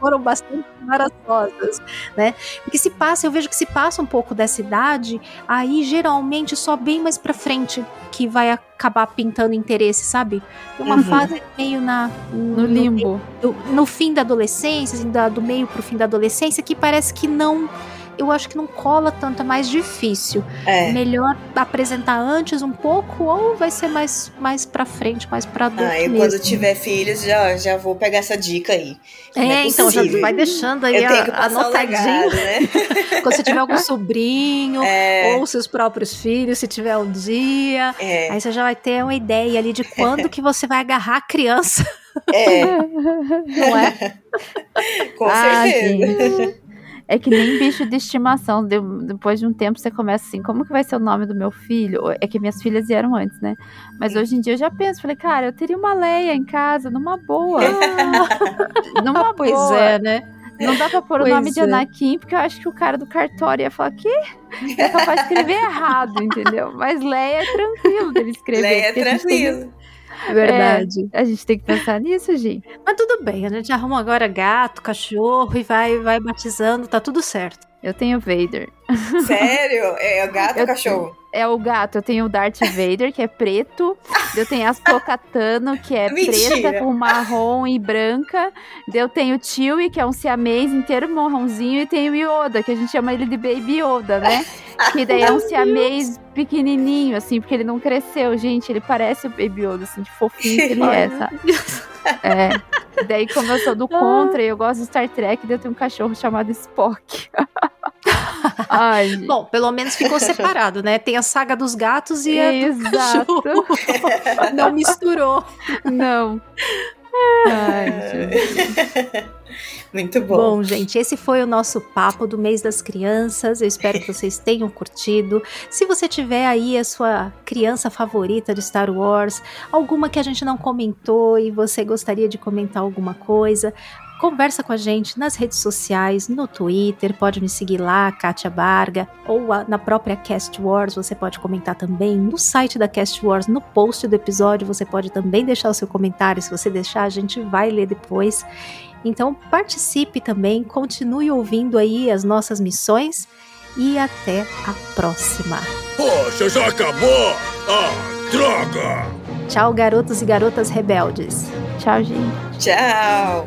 foram bastante embaraçosas, né, porque se passa, eu vejo que se passa um pouco dessa idade, aí geralmente só bem mais pra frente que vai acabar pintando interesse, sabe? Tem uma
Uhum.
fase meio na
No limbo.
do- no fim da adolescência, assim, da- do meio pro fim da adolescência, que parece que não. Eu acho que não cola tanto, é mais difícil.
É.
Melhor apresentar antes um pouco, ou vai ser mais, mais pra frente, mais pra adulto
Ah, eu
mesmo.
quando tiver filhos, já, já vou pegar essa dica aí.
É,
é
então já vai deixando aí
Eu
a- anotadinho.
legado, né? [laughs]
Quando você tiver algum sobrinho,
É,
ou seus próprios filhos, se tiver um dia.
é,
Aí você já vai ter uma ideia ali de quando [laughs] que você vai agarrar a criança,
é, [laughs]
não é?
com
Ah,
certeza.
gente. É que nem bicho de estimação. De- depois de um tempo você começa assim, como que vai ser o nome do meu filho? É que minhas filhas vieram antes, né? Mas hoje em dia eu já penso, falei, cara, eu teria uma Leia em casa, numa boa. [laughs] numa
Pois
boa.
é, né?
Não dá pra pôr o
Pois
nome de
é.
Anakin, porque eu acho que o cara do cartório ia falar, quê? É capaz de escrever errado, entendeu? Mas Leia é tranquilo dele escrever.
Leia é
porque [laughs]
tranquilo.
É verdade.
A gente tem que pensar nisso, gente.
Mas tudo bem, a gente arruma agora gato, cachorro e vai, vai batizando, tá tudo certo.
Eu tenho Vader. [laughs]
Sério? É o gato ou cachorro?
É o gato, eu tenho o Darth Vader, que é preto. eu tenho as Pocatano, que é [laughs]
Mentira.
preta com marrom e branca. Eu tenho o Chewie, que é um siamês inteiro marronzinho. E tenho o Yoda, que a gente chama ele de Baby Yoda, né? [laughs] Que daí é um siamês pequenininho, assim, porque ele não cresceu. Gente, ele parece o Baby Yoda, assim, de fofinho que ele é, sabe? É. Daí, como eu sou do contra e eu gosto de Star Trek, eu tenho um cachorro chamado Spock. [laughs] Ai.
Bom, pelo menos ficou separado, né? Tem a saga dos gatos e a do
Exato.
cachorro. Não misturou.
Não. Ai, gente.
Muito bom.
Bom, gente, esse foi o nosso papo do mês das crianças. Eu espero que vocês tenham curtido. Se você tiver aí a sua criança favorita de Star Wars, alguma que a gente não comentou e você gostaria de comentar alguma coisa, conversa com a gente nas redes sociais, no Twitter, pode me seguir lá, Kátia Barga, ou a- na própria Cast Wars, você pode comentar também no site da Cast Wars, no post do episódio, você pode também deixar o seu comentário, se você deixar a gente vai ler depois. Então participe também, continue ouvindo aí as nossas missões e até a próxima.
Poxa, já acabou? Ah, droga!
Tchau, garotos e garotas rebeldes.
Tchau, gente.
Tchau.